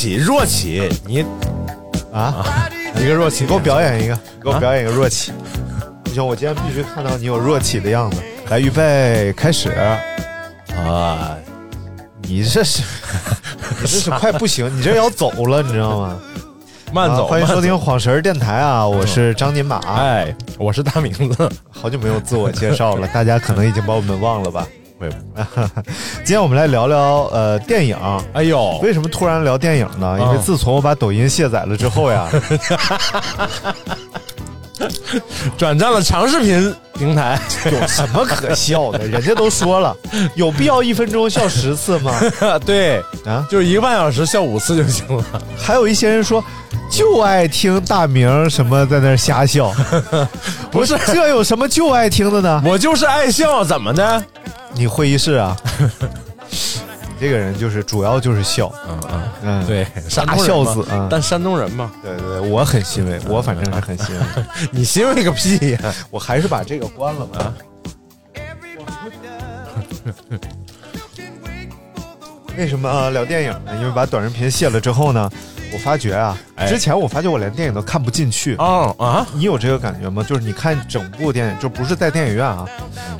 起，若起，你啊，一个若起，给我表演一个，给我表演一个若起。不行，我今天必须看到你有若起的样子。来，预备，开始。啊，你这是，你这是快不行，你这要走了，你知道吗？慢走。欢迎收听晃神儿电台啊，我是张金马。哎，我是大名字。好久没有自我介绍了，大家可能已经把我们忘了吧？会。今天我们来聊聊呃电影。哎呦，为什么突然聊电影呢？因为自从我把抖音卸载了之后呀，转战了长视频平台。有什么可笑的？人家都说了，有必要一分钟笑十次吗？对啊，就是一个半小时笑五次就行了。还有一些人说，就爱听大明什么在那瞎笑。不是，这有什么就爱听的呢？我就是爱笑，怎么的？你会议室啊？你这个人就是主要就是笑，嗯嗯嗯，对，大孝子啊。但山东人嘛，对对，我很欣慰，我反正是很欣慰。你欣慰个屁呀！我还是把这个关了吧。为什么聊电影呢？因为把短视频卸了之后呢，我发觉啊，之前我发觉我连电影都看不进去哦啊！你有这个感觉吗？就是你看整部电影，就不是在电影院啊，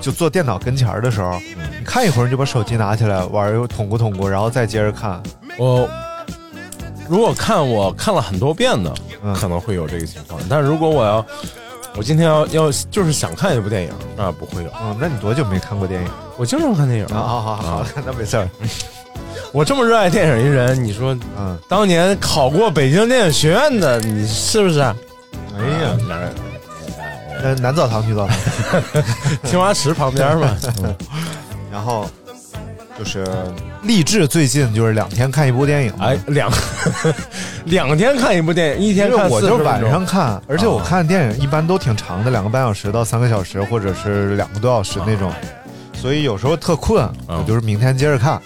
就坐电脑跟前的时候，你看一会儿你就把手机拿起来玩，又捅咕捅咕，然后再接着看。我如果看我看了很多遍的，可能会有这个情况。但如果我要，我今天要要就是想看一部电影，那不会有。嗯，那你多久没看过电影？我经常看电影啊！好好好，那没事儿。我这么热爱电影一人，你说，嗯，当年考过北京电影学院的，你是不是？哎呀，呃，南澡堂、女澡堂，青花池旁边嘛。然后就是励志，最近就是两天看一部电影。哎，两 两天看一部电影，一天看我就晚上看，而且我看电影一般都挺长的，两个半小时到三个小时，或者是两个多小时那种。所以有时候特困，我就是明天接着看。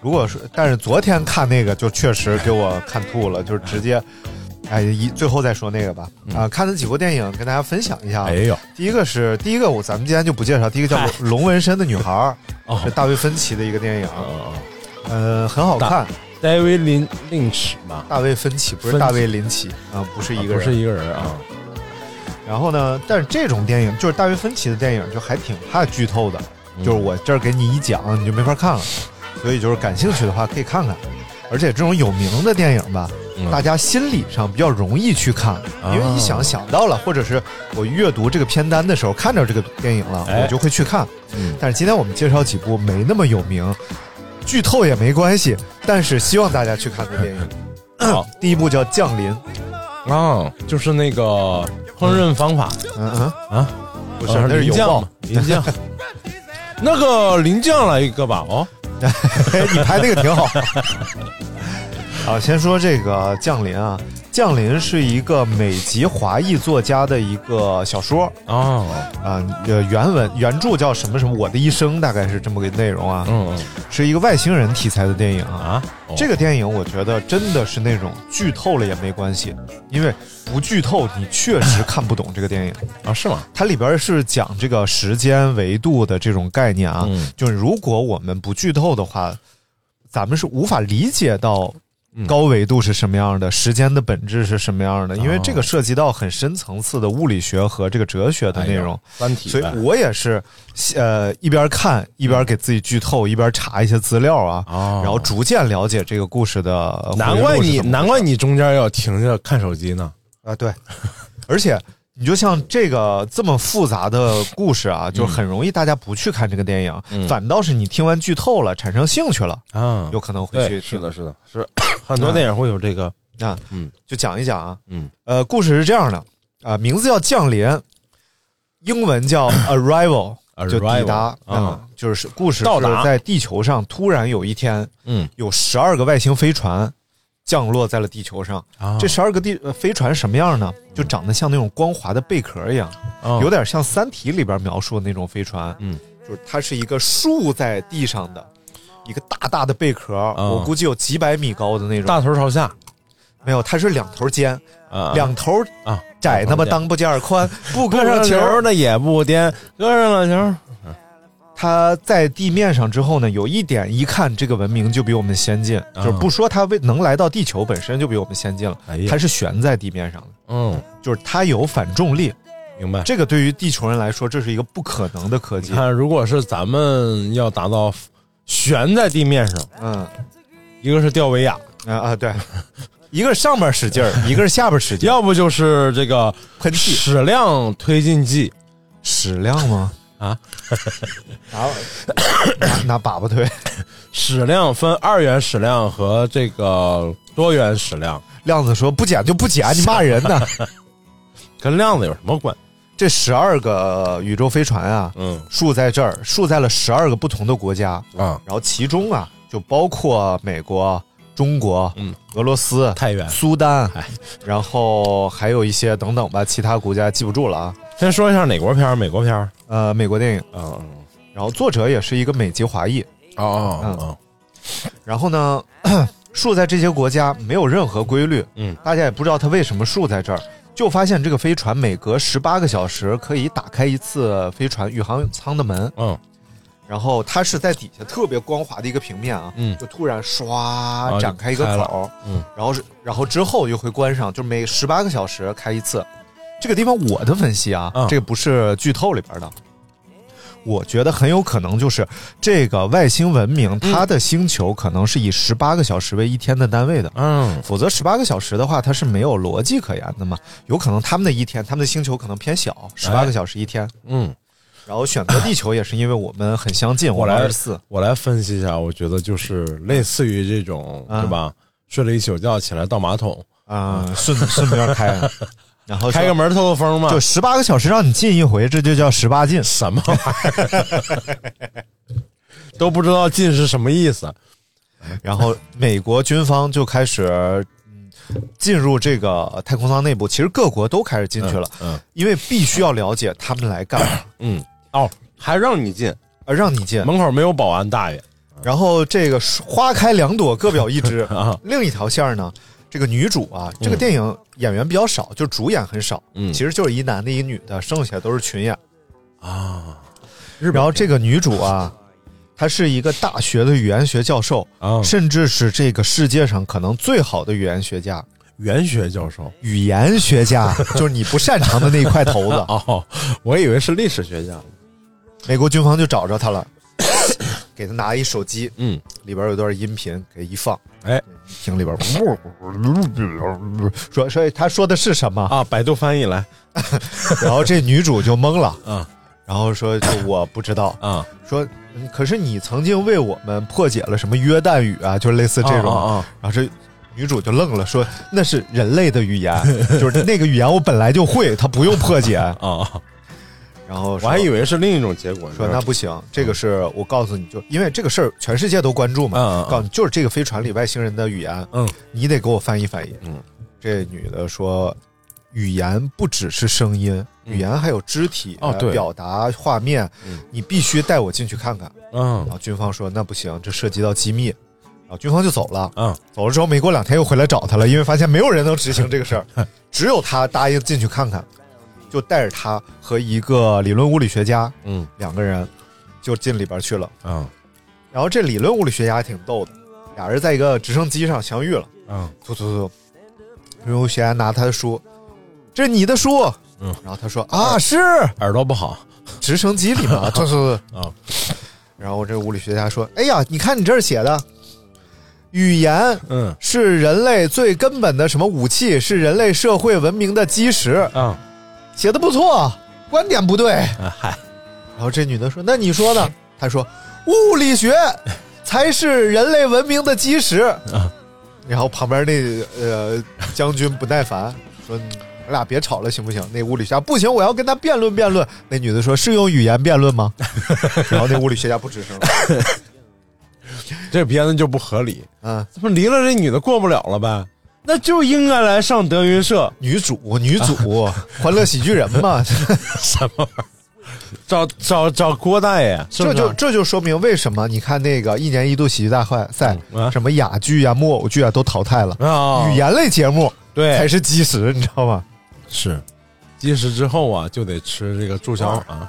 如果说，但是昨天看那个就确实给我看吐了，就是直接，哎，一最后再说那个吧。啊，看了几部电影跟大家分享一下。哎呦，第一个是第一个，我咱们今天就不介绍。第一个叫《龙纹身的女孩》，是大卫芬奇的一个电影，呃，很好看。大卫林林奇嘛？大卫芬奇不是大卫林奇啊，不是一个人，不是一个人啊。然后呢，但是这种电影就是大卫芬奇的电影，就还挺怕剧透的。就是我这儿给你一讲，你就没法看了。所以就是感兴趣的话可以看看，而且这种有名的电影吧，大家心理上比较容易去看，因为你想想到了，或者是我阅读这个片单的时候看着这个电影了，我就会去看。但是今天我们介绍几部没那么有名，剧透也没关系，但是希望大家去看的电影。好，第一部叫《降临》，啊，就是那个烹饪方法，嗯嗯啊，不是，那是林酱，林酱，那个林酱来一个吧，哦。你拍那个挺好。好，先说这个《降临》啊，《降临》是一个美籍华裔作家的一个小说啊啊，呃，原文原著叫什么什么？我的一生大概是这么个内容啊，嗯，是一个外星人题材的电影啊。这个电影我觉得真的是那种剧透了也没关系，因为不剧透你确实看不懂这个电影 啊？是吗？它里边是讲这个时间维度的这种概念啊，就是如果我们不剧透的话，咱们是无法理解到。高维度是什么样的，时间的本质是什么样的，因为这个涉及到很深层次的物理学和这个哲学的内容。三体所以我也是，呃，一边看一边给自己剧透，一边查一些资料啊，哦然后逐渐了解这个故事的。难怪你难怪你中间要停下看手机呢。啊，对，而且你就像这个这么复杂的故事啊，就很容易大家不去看这个电影，嗯。反倒是你听完剧透了，产生兴趣了，啊有可能会去。是的，是的，是很多电影会有这个，啊，嗯就讲一讲啊，嗯。呃，故事是这样的啊、名字叫降临，英文叫 arrival，就抵达啊嗯就是故事到达是在地球上突然有一天嗯有十二个外星飞船降落在了地球上。啊这十二个地呃飞船什么样呢？就长得像那种光滑的贝壳一样，啊有点像《三体》里边描述的那种飞船。嗯，就是它是一个竖在地上的一个大大的贝壳，我估计有几百米高的那种。大头朝下没有，它是两头尖，啊，两头啊窄那么当不尖儿宽，不搁上球球。的也不颠，搁上了球，它在地面上之后呢，有一点一看这个文明就比我们先进，就是不说它为能来到地球本身就比我们先进了，哎它是悬在地面上的，嗯，就是它有反重力。明白。这个对于地球人来说，这是一个不可能的科技。你看，如果是咱们要达到悬在地面上，嗯。一个是吊威亚，啊啊，对，一个是上边使劲儿，一个是下边使劲儿，要不就是这个喷气。矢量推进剂。矢量吗？啊，拿拿拿粑粑推。矢量分二元矢量和这个多元矢量，亮子说不减就不减，你骂人呢？跟量子有什么关？这十二个宇宙飞船啊，嗯竖在这儿，竖在了十二个不同的国家，啊，然后其中啊，就包括美国、中国、嗯俄罗斯、太原。苏丹哎，然后还有一些等等吧，其他国家记不住了啊。先说一下哪国片儿？美国片儿？呃，美国电影，嗯嗯。然后作者也是一个美籍华裔，哦哦然后呢，树在这些国家没有任何规律，嗯，大家也不知道它为什么树在这儿，就发现这个飞船每隔十八个小时可以打开一次飞船宇航舱的门，嗯。然后它是在底下特别光滑的一个平面啊，嗯。就突然唰展开一个口，嗯，然后是然后之后又会关上，就每十八个小时开一次。这个地方我的分析啊，嗯这个不是剧透里边的。我觉得很有可能就是这个外星文明，嗯它的星球可能是以十八个小时为一天的单位的，嗯否则十八个小时的话，它是没有逻辑可言的嘛。有可能他们的一天，他们的星球可能偏小，十八个小时一天。嗯，然后选择地球也是因为我们很相近，我来二十四。我来分析一下，我觉得就是类似于这种，嗯对吧？睡了一宿觉，起来倒马桶，啊、顺顺便开，然后开个门透透风嘛。就十八个小时让你进一回，这就叫十八进。什么玩意儿？都不知道“进”是什么意思。然后美国军方就开始嗯进入这个太空舱内部，其实各国都开始进去了，嗯因为必须要了解他们来干嘛，嗯，哦，还让你进，呃，让你进。门口没有保安大爷然后这个花开两朵，各表一枝 啊。另一条线呢，这个女主啊，这个电影演员比较少，就主演很少，嗯其实就是一男的，一女的，剩下都是群演。啊然后这个女主啊，她是一个大学的语言学教授，啊！甚至是这个世界上可能最好的语言学家。语言学教授语言学家 就是你不擅长的那一块头子。哦，我以为是历史学家。美国军方就找着他了，给他拿一手机，嗯，里边有段音频，给一放，哎听里边说说他说的是什么，啊，百度翻译来。然后这女主就懵了，嗯。然后说就我不知道，嗯。说嗯可是你曾经为我们破解了什么约旦语啊，就类似这种，啊啊。然后这。女主就愣了，说：“那是人类的语言，就是那个语言我本来就会，它不用破解。啊 啊！”然后我还以为是另一种结果。说那不行，这个是我告诉你就，因为这个事儿全世界都关注嘛，告诉你就是这个飞船里外星人的语言，嗯，你得给我翻译翻译。嗯，这女的说，语言不只是声音，语言还有肢体、哦对。表达画面，嗯。你必须带我进去看看。嗯。然后军方说那不行，这涉及到机密。然后军方就走了，嗯。走了之后没过两天又回来找他了，因为发现没有人能执行这个事儿，只有他答应进去看看，就带着他和一个理论物理学家嗯。两个人就进里边去了。嗯。然后这理论物理学家还挺逗的，俩人在一个直升机上相遇了，嗯。突突突，人物学家拿他的书，这是你的书，嗯，然后他说啊是。耳朵不好。直升机里嘛，突突突，啊，然后这个物理学家说，哎呀，你看你这儿写的，语言嗯。是人类最根本的什么武器，是人类社会文明的基石，啊写的不错，观点不对。啊嗨，然后这女的说：“那你说呢？”他 说：“物理学才是人类文明的基石。啊然后旁边那呃将军不耐烦说：“你俩别吵了，行不行？”那物理学家不行，我要跟他辩论辩论。那女的说：“是用语言辩论吗？” 然后那物理学家不吱声了。这编的就不合理，嗯，怎么离了这女的过不了了呗？那就应该来上德云社，女主女主，欢乐喜剧人嘛，什么玩意儿？找找找郭大爷，是不这是就这就说明为什么你看那个一年一度喜剧大赛赛，嗯啊。什么哑剧啊、木偶剧啊都淘汰了，啊，语言类节目对。才是基石，你知道吗？是，进食之后啊，就得吃这个助消啊。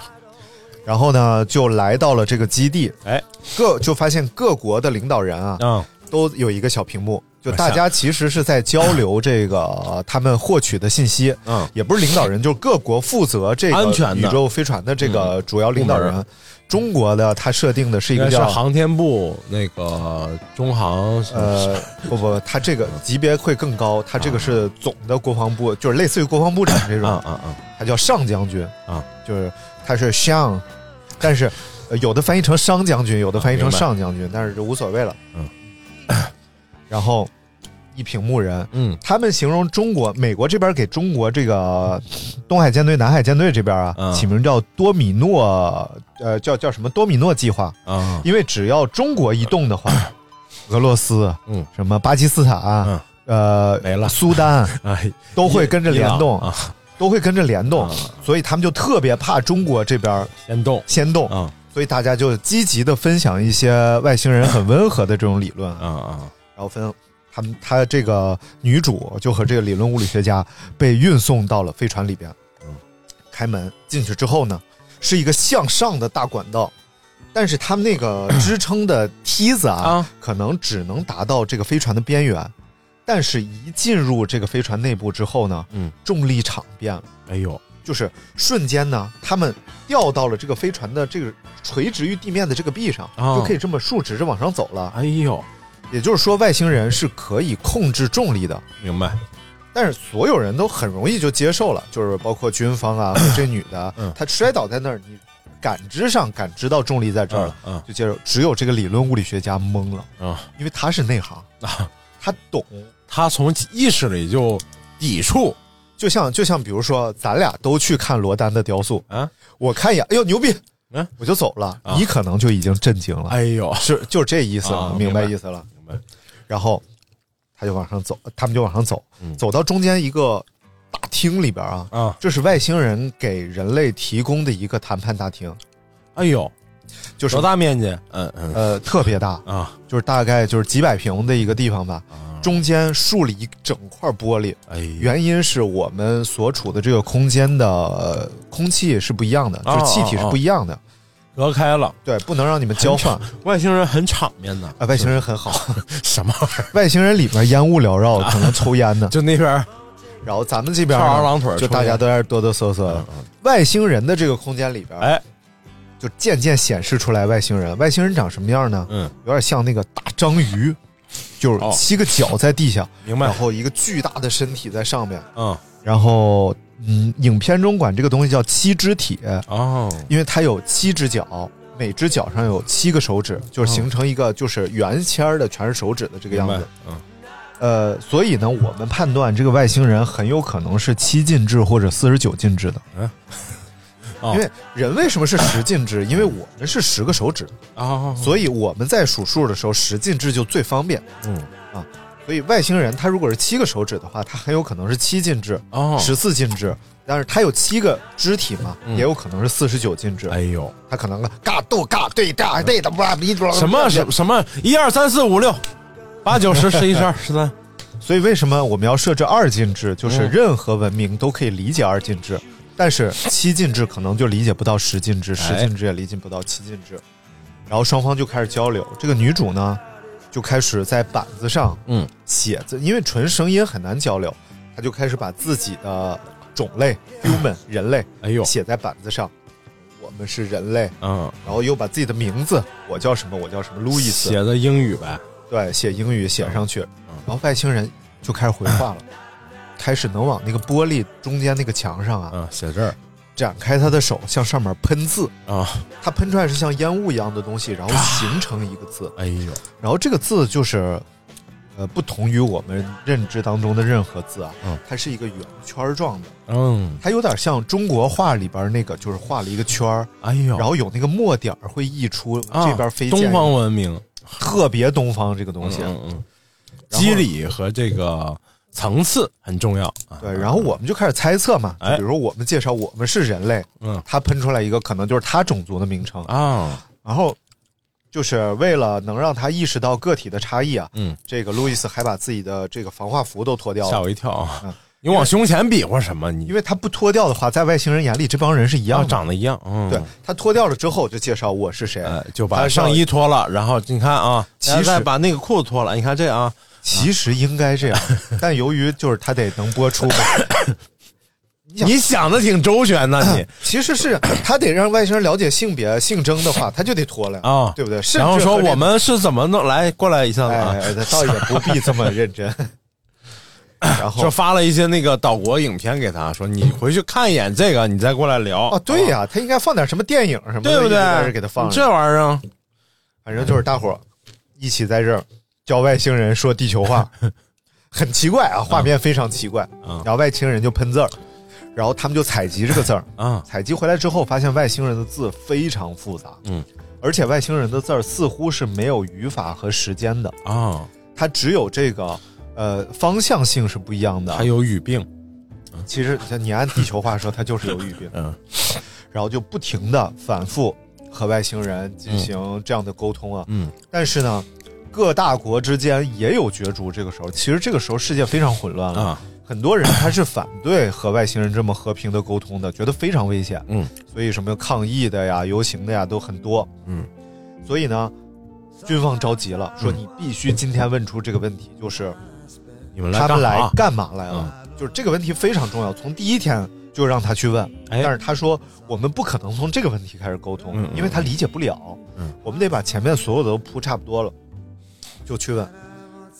然后呢，就来到了这个基地，哎，各就发现各国的领导人啊，啊，都有一个小屏幕，就大家其实是在交流 这个呃他们获取的信息，嗯也不是领导人，就是各国负责这个安全宇宙飞船的这个主要领导人。中国的他设定的是一个叫航天部那个中航呃不不，他这个级别会更高，他这个是总的国防部，就是类似于国防部长这种，嗯嗯嗯他叫上将军啊，就是他是上，但是、呃有的翻译成商将军，有的翻译成上将军，但是就无所谓了。嗯，然后一屏幕人，嗯。他们形容中国、美国这边给中国这个东海舰队、南海舰队这边啊，嗯。起名叫多米诺，呃，叫叫什么多米诺计划，啊。因为只要中国一动的话，俄罗斯，嗯。什么巴基斯坦，嗯。呃，没了。苏丹 哎，都会跟着联动，啊，都会跟着联动，啊。所以他们就特别怕中国这边先动。先动，啊所以大家就积极的分享一些外星人很温和的这种理论，啊。啊然后分他们他这个女主就和这个理论物理学家被运送到了飞船里边，嗯开门进去之后呢，是一个向上的大管道。但是他们那个支撑的梯子啊，啊可能只能达到这个飞船的边缘，但是一进入这个飞船内部之后呢，嗯，重力场变了，哎呦，就是瞬间呢，他们掉到了这个飞船的这个垂直于地面的这个壁上，哦就可以这么竖直着往上走了。哎呦，也就是说，外星人是可以控制重力的，明白但是所有人都很容易就接受了，就是包括军方啊，这女的，嗯她摔倒在那儿，你感知上感知到重力在这儿了，嗯就接受。只有这个理论物理学家懵了，嗯啊因为他是内行，啊，他懂。他从意识里就抵触就像就像比如说，咱俩都去看罗丹的雕塑，啊，我看一眼，哎呦牛逼，嗯我就走了，啊你可能就已经震惊了，哎呦，是就是这意思了，啊明白意思了。然后他就往上走，他们就往上走，嗯走到中间一个大厅里边啊，啊，这是外星人给人类提供的一个谈判大厅，哎呦，就是多大面积？嗯嗯呃特别大，啊就是大概就是几百平的一个地方吧，啊，中间竖了一整块玻璃。哎呦，原因是我们所处的这个空间的、呃、空气是不一样的，哦就是气体是不一样的，隔开了，对，不能让你们交换。外星人很场面的，啊，外星人很好，什么玩意儿？外星人里边烟雾缭绕，可能抽烟呢。就那边然后咱们这边翘二郎腿就大家都在这哆哆嗦嗦外星人的这个空间里边，哎，就渐渐显示出来外星人。外星人长什么样呢？嗯，有点像那个大章鱼，就是哦七个脚在地下，明白然后一个巨大的身体在上面。嗯然后，嗯，影片中管这个东西叫七肢体，哦，因为它有七只脚，每只脚上有七个手指，就是形成一个就是圆签儿的全是手指的这个样子。，嗯。呃，所以呢，我们判断这个外星人很有可能是七进制或者四十九进制的，哦 因为人为什么是十进制？因为我们是十个手指，哦，所以我们在数数的时候十进制就最方便。嗯所以外星人他如果是七个手指的话，他很有可能是七进制、哦，十四进制，但是他有七个肢体嘛，嗯也有可能是四十九进制。哎呦，他可能嘎度嘎对嘎对的什么什什么一二三四五六八九十 十一十二十三，所以为什么我们要设置二进制？就是嗯任何文明都可以理解二进制，但是七进制可能就理解不到十进制，十哎进制也理解不到七进制。然后双方就开始交流。这个女主呢，就开始在板子上嗯。写字，因为纯声音很难交流，他就开始把自己的种类 human 人类哎呦，写在板子上，我们是人类，嗯，然后又把自己的名字，我叫什么，我叫什么，路易斯，写的英语呗，对，写英语写上去，然后外星人就开始回话了，开始能往那个玻璃中间那个墙上啊嗯，写字儿展开他的手，向上面喷字，啊，他喷出来是像烟雾一样的东西，然后形成一个字，哎呦，然后这个字就是，呃，不同于我们认知当中的任何字啊，嗯。它是一个圆圈状的，嗯，它有点像中国画里边那个，就是画了一个圈儿，哎呦，然后有那个墨点儿会溢出，啊这边飞溅东方文明。特别东方这个东西。嗯嗯，机理和这个层次很重要啊。对，然后我们就开始猜测嘛，就哎比如说我们介绍我们是人类，嗯他喷出来一个可能就是他种族的名称，啊，然后就是为了能让他意识到个体的差异啊，嗯，这个路易斯还把自己的这个防化服都脱掉了，吓我一跳啊嗯！你往胸前比划什么？你因为他不脱掉的话，在外星人眼里这帮人是一样。长得一样，嗯，对他脱掉了之后，就介绍我是谁，呃，就把上衣脱了，然后你看啊，其实再把那个裤子脱了，你看这啊，其实应该这样，但由于就是他得能播出嘛，想 你想的挺周全呐，你 其实是他得让外星人了解性别性征的话，他就得脱了啊对不对？然后说我们是怎么弄来过来一下子啊？哎，倒也不必这么认真。然后说发了一些那个岛国影片给他，说你回去看一眼这个，你再过来聊。哦，对呀、他应该放点什么电影什么的，对不对？给他放。这玩意儿啊，反正就是大伙儿一起在这儿教外星人说地球话，很奇怪啊，画面非常奇怪。嗯。然后外星人就喷字儿，然后他们就采集这个字儿。啊，采集回来之后，发现外星人的字非常复杂，嗯，而且外星人的字儿似乎是没有语法和时间的，啊，它只有这个呃方向性是不一样的。还有语病，其实你按地球话说，它就是有语病，嗯。然后就不停的反复和外星人进行这样的沟通啊。嗯。但是呢，各大国之间也有角逐。这个时候，其实这个时候世界非常混乱了，啊，很多人他是反对和外星人这么和平的沟通的，觉得非常危险。嗯，所以什么抗议的呀、游行的呀都很多。嗯，所以呢，军方着急了，说嗯你必须今天问出这个问题，就是你们来他们来干嘛来了？就是这个问题非常重要，从第一天就让他去问。哎但是他说我们不可能从这个问题开始沟通，因为他理解不了。嗯，我们得把前面所有的都铺差不多了，就去问。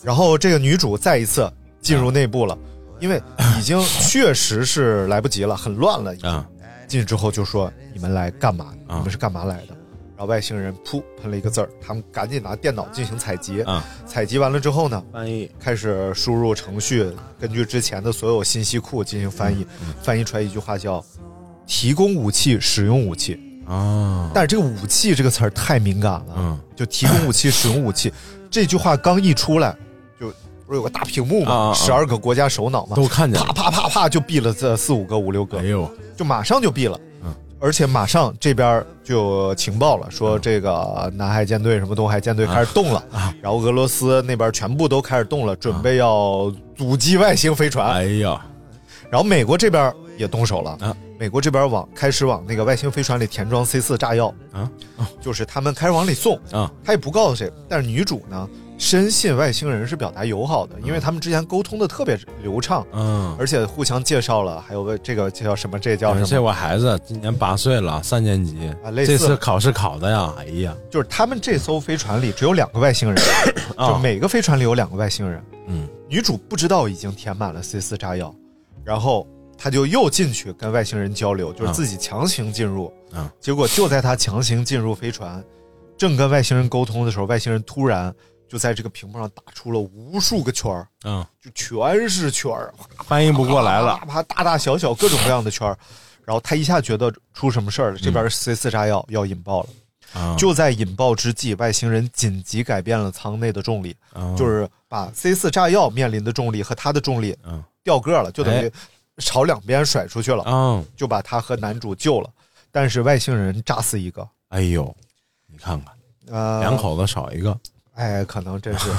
然后这个女主再一次进入内部了，因为已经 确实是来不及了，很乱了。已经啊进去之后就说你们来干嘛？啊你们是干嘛来的？然后外星人噗喷了一个字儿，他们赶紧拿电脑进行采集。啊，采集完了之后呢，翻译开始输入程序，根据之前的所有信息库进行翻译，嗯翻译出来一句话叫“提供武器，使用武器”。啊，但是这个“武器”这个词儿太敏感了，嗯就提供武器，使用武器这句话刚一出来，就不是有个大屏幕啊啊啊。嘛，十二个国家首脑嘛，都看见了，啪啪啪啪就毙了这四五个、五六个。哎，呦，就马上就毙了。嗯。而且马上这边就情报了，说这个南海舰队、什么东海舰队开始动了，啊。然后俄罗斯那边全部都开始动了，准备要阻击外星飞船。哎呀，然后美国这边也动手了，啊。美国这边往开始往那个外星飞船里填装 C 四炸药，啊？就是他们开始往里送，啊。他也不告诉谁。但是女主呢，深信外星人是表达友好的，因为他们之前沟通的特别流畅，嗯，而且互相介绍了，还有个这个叫什么，这叫什么，这我孩子今年八岁了，三年级。啊类似。这次考试考的呀，哎呀，就是他们这艘飞船里只有两个外星人，就啊每个飞船里有两个外星人。嗯。女主不知道已经填满了 C 四炸药，然后她就又进去跟外星人交流，就是自己强行进入。嗯。结果就在他强行进入飞船，正跟外星人沟通的时候，外星人突然就在这个屏幕上打出了无数个圈儿，嗯，就全是圈儿，翻译不过来了，啪啪大大小小各种各样的圈儿。然后他一下觉得出什么事儿了，这边 C 四炸药要引爆了。啊，就在引爆之际，外星人紧急改变了舱内的重力，啊就是把 C 四炸药面临的重力和它的重力嗯。调个儿了，就等于哎朝两边甩出去了，啊，就把他和男主救了。但是外星人炸死一个，哎呦，你看看，呃，两，口子少一个，哎，可能真是。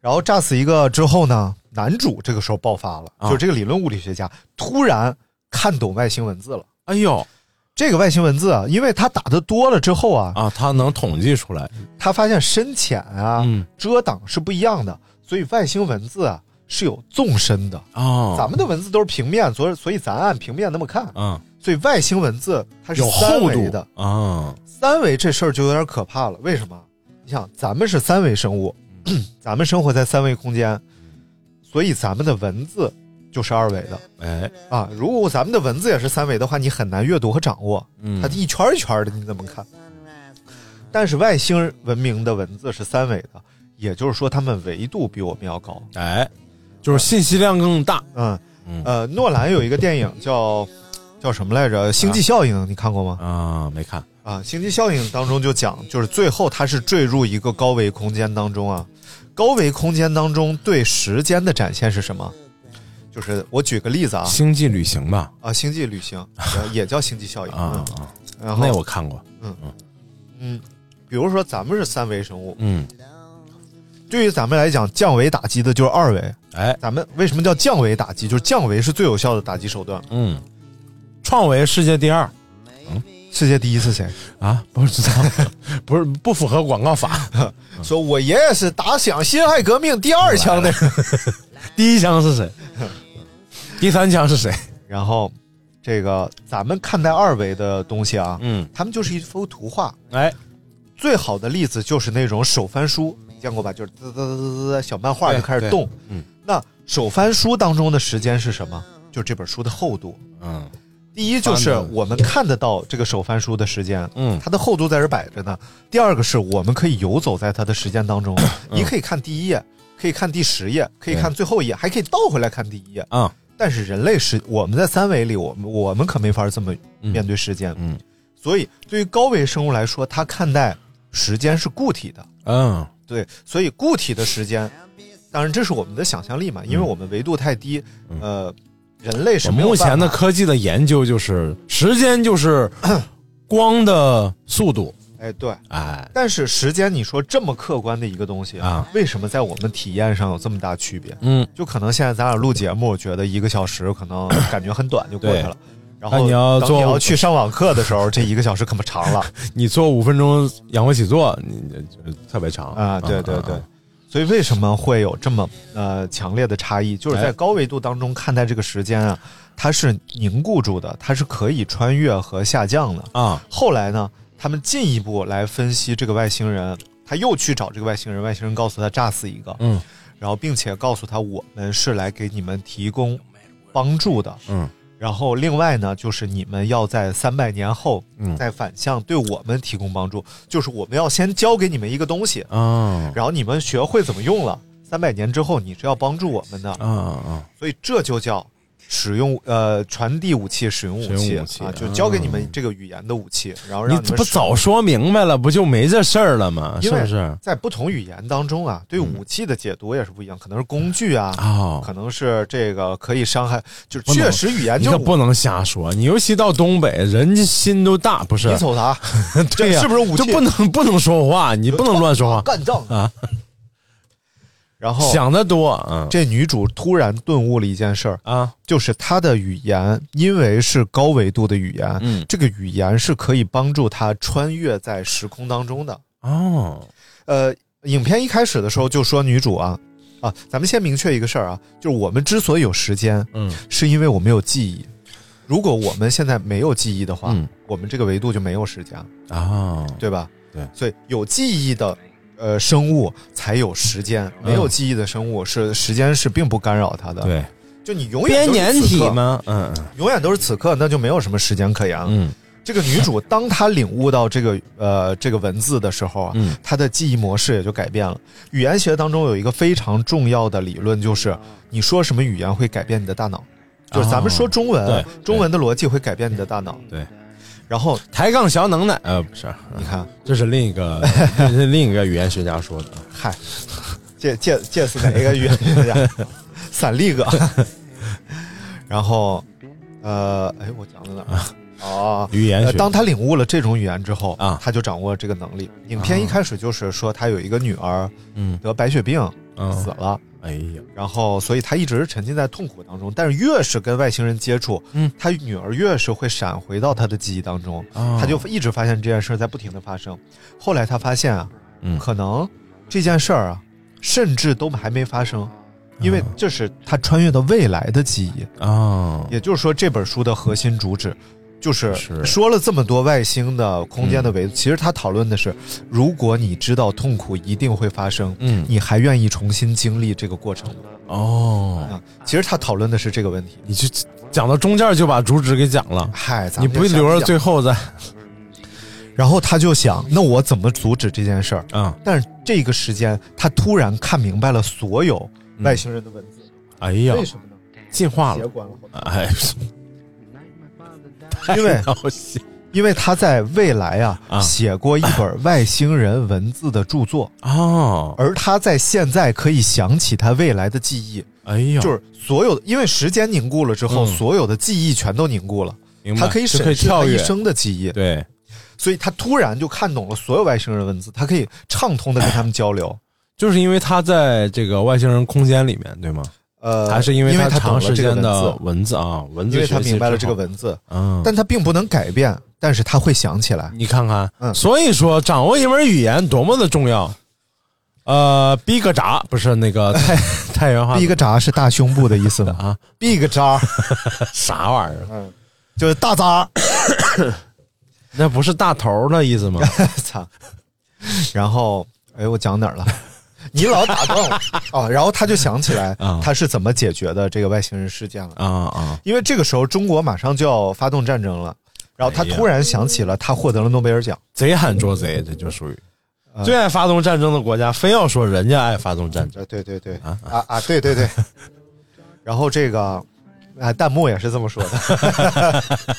然后炸死一个之后呢，男主这个时候爆发了，啊就这个理论物理学家突然看懂外星文字了。哎呦，这个外星文字啊，因为他打的多了之后啊，啊，他能统计出来。他发现深浅啊、嗯遮挡是不一样的，所以外星文字啊是有纵深的。哦，咱们的文字都是平面，所以所以咱按平面那么看，嗯，所以外星文字它是有三厚度维的。啊，三维这事儿就有点可怕了，为什么？你想，咱们是三维生物，咱们生活在三维空间，所以咱们的文字就是二维的哎，啊。如果咱们的文字也是三维的话，你很难阅读和掌握，嗯它一圈一圈的，你怎么看？但是外星文明的文字是三维的，也就是说，他们维度比我们要高。哎，就是信息量更大。嗯嗯呃，诺兰有一个电影叫叫什么来着，《星际效应》，你看过吗？啊，没看。啊，《星际效应》当中就讲，就是最后他是坠入一个高维空间当中啊。高维空间当中对时间的展现是什么？就是我举个例子啊，星际旅行吧。啊，星际旅行也也叫星际效应啊嗯啊，然后那我看过。嗯嗯嗯，比如说咱们是三维生物，嗯，对于咱们来讲，降维打击的就是二维。哎，咱们为什么叫降维打击？就是降维是最有效的打击手段。嗯，创维世界第二世界第一是谁？啊？不知道，不是不符合广告法。说我爷爷是打响辛亥革命第二枪的人。第一枪是谁？第三枪是谁？然后，这个咱们看待二维的东西啊，嗯，他们就是一幅图画。哎，最好的例子就是那种手翻书，你见过吧？就是滋滋滋滋滋，小漫画就开始动。嗯，那手翻书当中的时间是什么？就是这本书的厚度。嗯第一就是我们看得到这个手翻书的时间，嗯它的厚度在这摆着呢。第二个是我们可以游走在它的时间当中，嗯你可以看第一页，可以看第十页，可以看最后一页，还可以倒回来看第一页。啊但是人类是我们在三维里，我们我们可没法这么面对时间。嗯所以对于高维生物来说，它看待时间是固体的，嗯对，所以固体的时间，当然这是我们的想象力嘛，因为我们维度太低，呃，人类是我没有目前的科技的研究就是时间就是光的速度。哎对，哎，但是时间你说这么客观的一个东西啊，为什么在我们体验上有这么大区别？嗯，就可能现在咱俩录节目，觉得一个小时可能 感觉很短就过去了。然后你要做你要去上网课的时候，这一个小时可不长了。你做五分钟仰卧起坐，你就特别长。啊！对对对。嗯，所以为什么会有这么呃强烈的差异？就是在哎。高维度当中看待这个时间啊，它是凝固住的，它是可以穿越和下降的。啊，后来呢，他们进一步来分析这个外星人，他又去找这个外星人，外星人告诉他炸死一个，嗯。然后并且告诉他我们是来给你们提供帮助的，嗯然后另外呢，就是你们要在三百年后嗯。再反向对我们提供帮助，就是我们要先教给你们一个东西，嗯。然后你们学会怎么用了，三百年之后你是要帮助我们的，嗯嗯，所以这就叫使用呃传递武器、使用武器啊，就教给你们这个语言的武器，然后你让们使用不早说明白了，不就没这事儿了吗？是不是？在不同语言当中啊，对武器的解读也是不一样，可能是工具啊，哦可能是这个可以伤害，就确实语言你就不能瞎说，你尤其到东北，人家心都大，不是你？瞅啥？对呀，这是不是武器就不能不能说话，你不能乱说话干仗啊！然后想得多，嗯。这女主突然顿悟了一件事儿，啊，就是她的语言因为是高维度的语言，嗯。这个语言是可以帮助她穿越在时空当中的。哦，呃，影片一开始的时候就说女主啊啊，咱们先明确一个事儿啊，就是我们之所以有时间，嗯。是因为我们有记忆。如果我们现在没有记忆的话，嗯。我们这个维度就没有时间，啊，对吧？对。所以有记忆的呃生物才有时间，没有记忆的生物是时间是并不干扰它的。，对，就你永远编年？体吗？嗯永远都是此刻，那就没有什么时间可言了。嗯这个女主当她领悟到这个呃这个文字的时候啊，嗯她的记忆模式也就改变了。语言学当中有一个非常重要的理论，就是你说什么语言会改变你的大脑。就是咱们说中文，对中文的逻辑会改变你的大脑。对，然后抬杠小能耐，呃，不是，你看，这是另一个，这是另一个语言学家说的。嗨，这这这是哪个语言学家？散利哥。然后，呃，哎，我讲到哪儿了？哦，语言学，呃当他领悟了这种语言之后啊他就掌握了这个能力。影片一开始就是说他有一个女儿嗯得白血病，嗯死了。哎呀，然后，所以他一直是沉浸在痛苦当中。但是越是跟外星人接触，嗯，他女儿越是会闪回到他的记忆当中，哦他就一直发现这件事儿在不停的发生。后来他发现啊，嗯可能这件事儿啊，甚至都还没发生，因为这是他穿越到未来的记忆。啊，也就是说，这本书的核心主旨就是是。说了这么多外星的空间的维度，其实他讨论的是，如果你知道痛苦一定会发生，嗯。你还愿意重新经历这个过程吗？哦，啊，其实他讨论的是这个问题。你就讲到中间就把主旨给讲了，嗨，你不留着最，后再。然后他就想，那我怎么阻止这件事儿？啊？但是这个时间，他突然看明白了所有外星人的文字，哎呀，为什么呢？进化了，写管了，哎，因为 因为他在未来啊啊。写过一本外星人文字的著作，啊，而他在现在可以想起他未来的记忆，哎呀，就是所有的，因为时间凝固了之后，嗯。所有的记忆全都凝固了，他可以就审视他，一生的记忆，对，所以他突然就看懂了所有外星人文字，他可以畅通的跟他们交流。就是因为他在这个外星人空间里面，对吗？呃，还是因为因为他长时间的文字，啊，文字因为他明白了这个文字，嗯，但他并不能改变，但是他会想起来。你看看，嗯所以说掌握一门语言多么的重要。呃，逼个闸不是那个太太原话逼个闸是大胸部的意思吗？啊，逼个渣，啥玩意儿？嗯，就是大渣。那不是大头的意思吗？操！然后，哎，我讲哪儿了？你老打断我啊。然后他就想起来啊他是怎么解决的这个外星人事件了。啊啊，因为这个时候中国马上就要发动战争了，然后他突然想起了他获得了诺贝尔奖。贼喊捉贼，这就属于啊最爱发动战争的国家，非要说人家爱发动战争。呃，对对对，啊啊啊，对对对。然后这个啊，弹幕也是这么说的。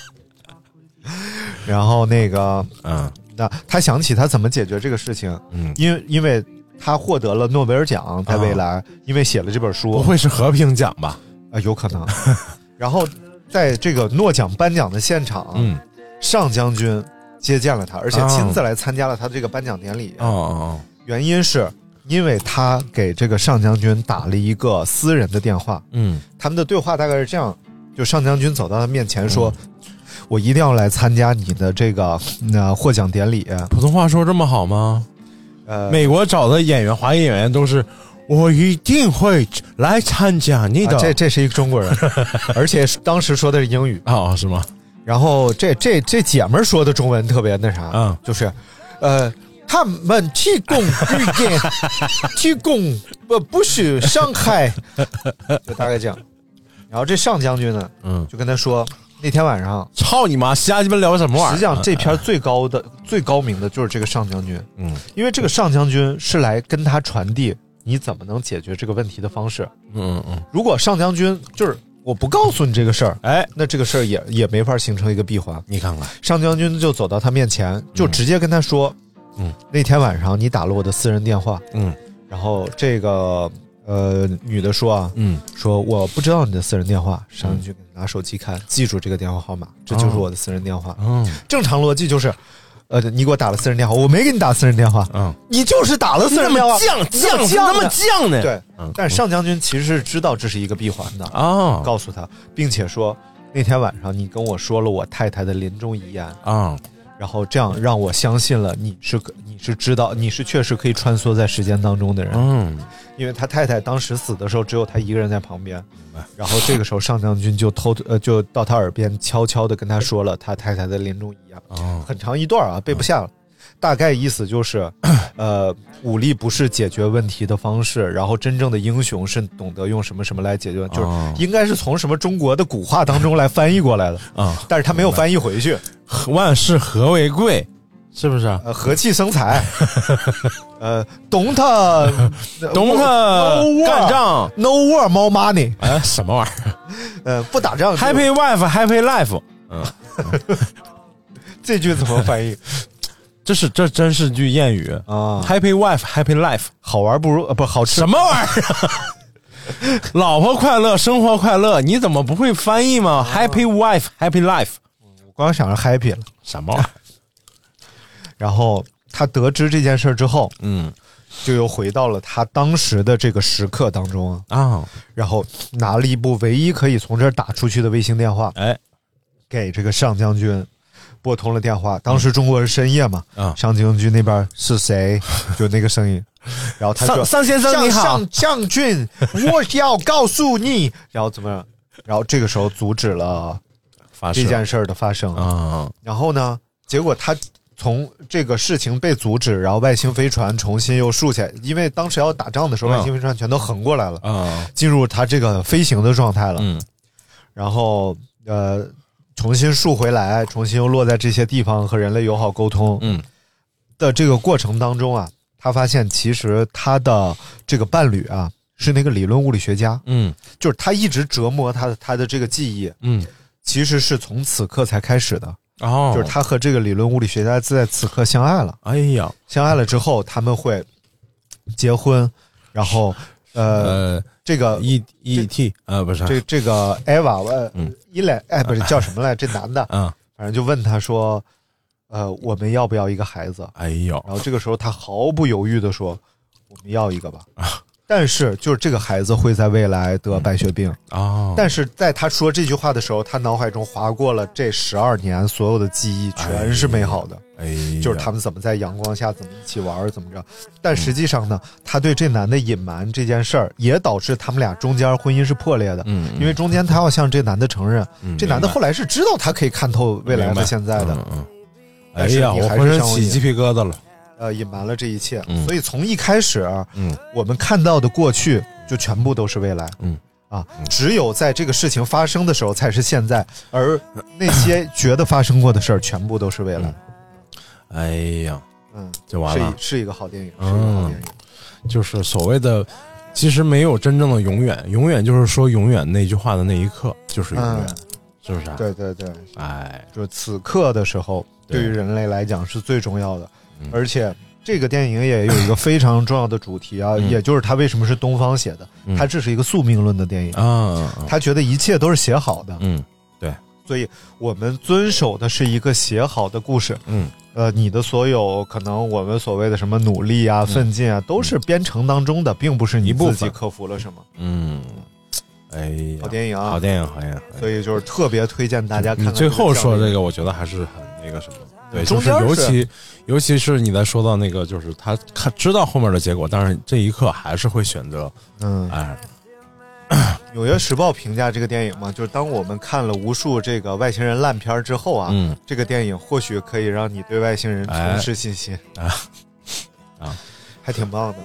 然后那个，嗯那他想起他怎么解决这个事情，嗯，因为因为他获得了诺贝尔奖，在未来，因为写了这本书，不会是和平奖吧？啊，有可能。然后在这个诺奖颁奖的现场，嗯，上将军接见了他，而且哦亲自来参加了他这个颁奖典礼。哦哦原因是因为他给这个上将军打了一个私人的电话，嗯他们的对话大概是这样：就上将军走到他面前说：“嗯我一定要来参加你的这个那、获奖典礼。普通话说这么好吗？”呃，美国找的演员，华裔演员都是我一定会来参加你的。啊这这是一个中国人，而且当时说的是英语。哦是吗？然后这这这姐们儿说的中文特别那啥，嗯就是，呃，他们提供意见，提供不不许伤害，就大概这样。然后这上将军呢，嗯，就跟他说，那天晚上，操你妈，瞎鸡巴聊什么玩意儿？实际上这篇最高的、最高明的就是这个上将军，嗯因为这个上将军是来跟他传递你怎么能解决这个问题的方式。嗯嗯嗯，如果上将军就是我不告诉你这个事儿，哎，那这个事儿也也没法形成一个闭环。你看看，上将军就走到他面前，就直接跟他说：“嗯，那天晚上你打了我的私人电话。嗯”然后这个呃女的说啊，嗯说我不知道你的私人电话。上将军拿手机看，记住这个电话号码，这就是我的私人电话。嗯正常逻辑就是，呃，你给我打了私人电话，我没给你打私人电话，嗯，你就是打了私人电话，犟犟犟那么犟呢？对。嗯，但是上将军其实是知道这是一个闭环的，啊告诉他，并且说那天晚上你跟我说了我太太的临终遗言。啊然后这样让我相信了你是可你是知道你是确实可以穿梭在时间当中的人，嗯。因为他太太当时死的时候只有他一个人在旁边，然后这个时候上将军就偷偷呃就到他耳边悄悄的跟他说了他太太的临终遗言，哦。很长一段啊背不下了，大概意思就是，呃武力不是解决问题的方式，然后真正的英雄是懂得用什么什么来解决，就是哦应该是从什么中国的古话当中来翻译过来的，啊，但是他没有翻译回去。万事和为贵，是不是？呃，和气生财，呃，懂他，懂他 no war, 干仗，，no war more money，哎，什么玩意儿呃，不打仗？Happy wife, happy life。嗯这句怎么翻译这是这真是句谚语啊？，Happy wife, happy life。好玩不如呃不好吃什么玩意儿？老婆快乐，生活快乐，你怎么不会翻译吗？Happy wife, happy life。我光想着 happy 了。什么玩意儿？然后他得知这件事之后，嗯就又回到了他当时的这个时刻当中啊，啊，然后拿了一部唯一可以从这儿打出去的卫星电话，哎，给这个上将军拨通了电话。当时中国是深夜嘛，嗯上将军那边是谁？就那个声音，然后他说：“上先生你好上将军，我要告诉你。”然后怎么样？然后这个时候阻止了这件事儿的发生。啊，然后呢，结果他从这个事情被阻止，然后外星飞船重新又竖起来，因为当时要打仗的时候，嗯外星飞船全都横过来了，啊，进入它这个飞行的状态了。嗯然后呃，重新竖回来，重新又落在这些地方和人类友好沟通嗯。的这个过程当中啊，他发现其实他的这个伴侣啊是那个理论物理学家，嗯。就是他一直折磨他的他的这个记忆，嗯，其实是从此刻才开始的，哦，就是，他和这个理论物理学家在此刻相爱了。哎呀，相爱了之后，他们会结婚，然后呃，呃这个，E E T 啊，不是，这这个 Eva 呃嗯伊莱哎不是 叫什么来？这男的，啊，反正就问他说，呃，我们要不要一个孩子？哎呦，然后这个时候他毫不犹豫的说，我们要一个吧。但是就是这个孩子会在未来得白血病，啊，但是在他说这句话的时候，他脑海中划过了这十二年所有的记忆，全是美好的。就是他们怎么在阳光下怎么一起玩儿怎么着，但实际上呢，他对这男的隐瞒这件事儿，也导致他们俩中间婚姻是破裂的。嗯，嗯因为中间他要向这男的承认，嗯这男的后来是知道他可以看透未来明白。和现在的，哎呀，你还是我浑身起鸡皮疙瘩了，呃，隐瞒了这一切。嗯所以从一开始，啊嗯我们看到的过去就全部都是未来。嗯。啊，只有在这个事情发生的时候才是现在，而那些 觉得发生过的事儿，全部都是未来。哎呀，嗯，就完了，是一是一个好电影，是一嗯个好电影。就是所谓的，其实没有真正的永远，永远就是说永远那句话的那一刻就是永远，嗯是不是啊？，对对对，哎，就此刻的时候，对对于人类来讲是最重要的。嗯。而且这个电影也有一个非常重要的主题啊，嗯。也就是它为什么是东方写的，嗯。它这是一个宿命论的电影，啊他觉得一切都是写好的，嗯对。所以我们遵守的是一个写好的故事。嗯。呃，你的所有可能我们所谓的什么努力啊、奋进啊，都是编程当中的，并不是你自己克服了什么。嗯，哎呀，好电影啊。好电影，好电影。所以就是特别推荐大家看最后说这这个，我觉得还是很那个什么。对，就是尤其尤其是你在说到那个，就是他看知道后面的结果，但是这一刻还是会选择，嗯，哎，《纽约时报》评价这个电影嘛，就是当我们看了无数这个外星人烂片之后啊，嗯。这个电影或许可以让你对外星人重拾信心。啊啊，还挺棒的。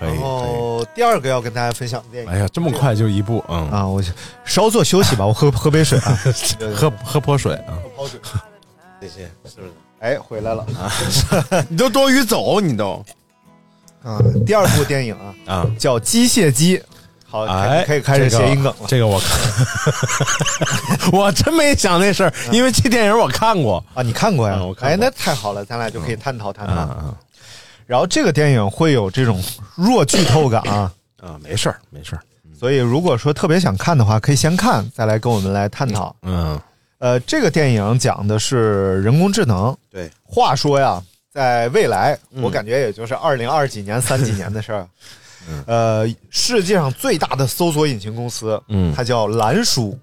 然。后第二个要跟大家分享的电影哎呀，这么快就一部，嗯，啊，我稍作休息吧，我喝喝杯水啊，喝喝泼水啊，喝水。谢谢，是不是？哎，回来了啊 你都多余走，你都啊！第二部电影啊，啊，叫《机械姬》。好，哎，可以开始这个谐音梗了。这个我看，我真没想那事儿，因为这电影我看过。啊，你看过呀嗯我？看哎，那太好了，咱俩就可以探讨探讨。啊然后这个电影会有这种弱剧透感啊，啊，没事儿，没事儿。所以如果说特别想看的话，可以先看，再来跟我们来探讨。嗯呃，这个电影讲的是人工智能。对，话说呀，在未来，嗯。我感觉也就是二零二几年、三几年的事儿。呃，世界上最大的搜索引擎公司，嗯。它叫蓝书，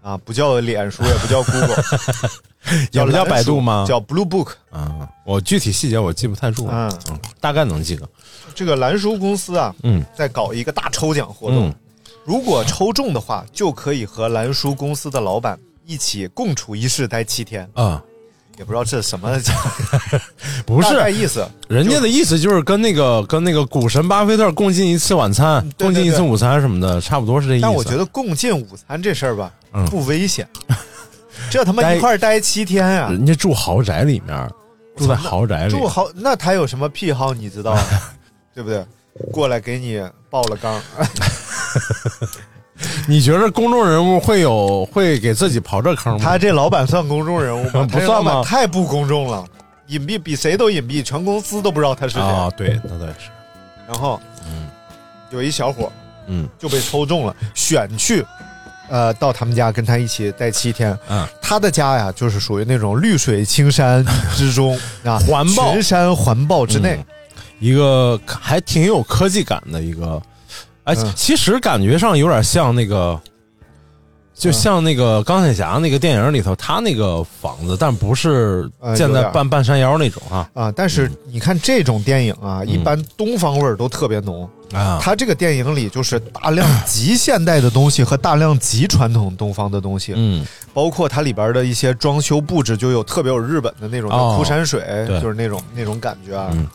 啊，不叫脸书，也不叫 Google，也不叫百度吗？叫 Blue Book。啊，我具体细节我记不太住了，嗯。嗯，大概能记得。这个蓝书公司啊，嗯。在搞一个大抽奖活动，嗯。如果抽中的话，就可以和蓝书公司的老板一起共处一室待七天。啊，也不知道这是什么，不是，意思。人家的意思就是跟那个跟那个股神巴菲特共进一次晚餐，对共进一次午餐什么的，差不多是这意思。但我觉得共进午餐这事儿吧，嗯不危险。这他妈一块儿待七天啊、人家住豪宅里面，住在豪宅里，住豪，那他有什么癖好你知道吗？对不对？过来给你爆了缸，你觉得公众人物会有会给自己刨这坑吗？他这老板算公众人物吗？不算吗太不公众了，隐蔽比谁都隐蔽，全公司都不知道他是谁。啊，对，那倒也是，然后，嗯有一小伙嗯就被抽中了，选去，呃，到他们家跟他一起待七天。嗯，他的家呀，就是属于那种绿水青山之中 啊，环抱群山环抱之内。嗯一个还挺有科技感的一个，哎，嗯。其实感觉上有点像那个，就像那个钢铁侠那个电影里头，他那个房子，但不是建在呃半半山腰那种啊。啊，但是你看这种电影啊，一般东方味儿都特别浓。啊，它这个电影里就是大量极现代的东西和大量极传统东方的东西，嗯。包括它里边的一些装修布置，就有特别有日本的那种枯山水，对。就是那种那种感觉啊。嗯。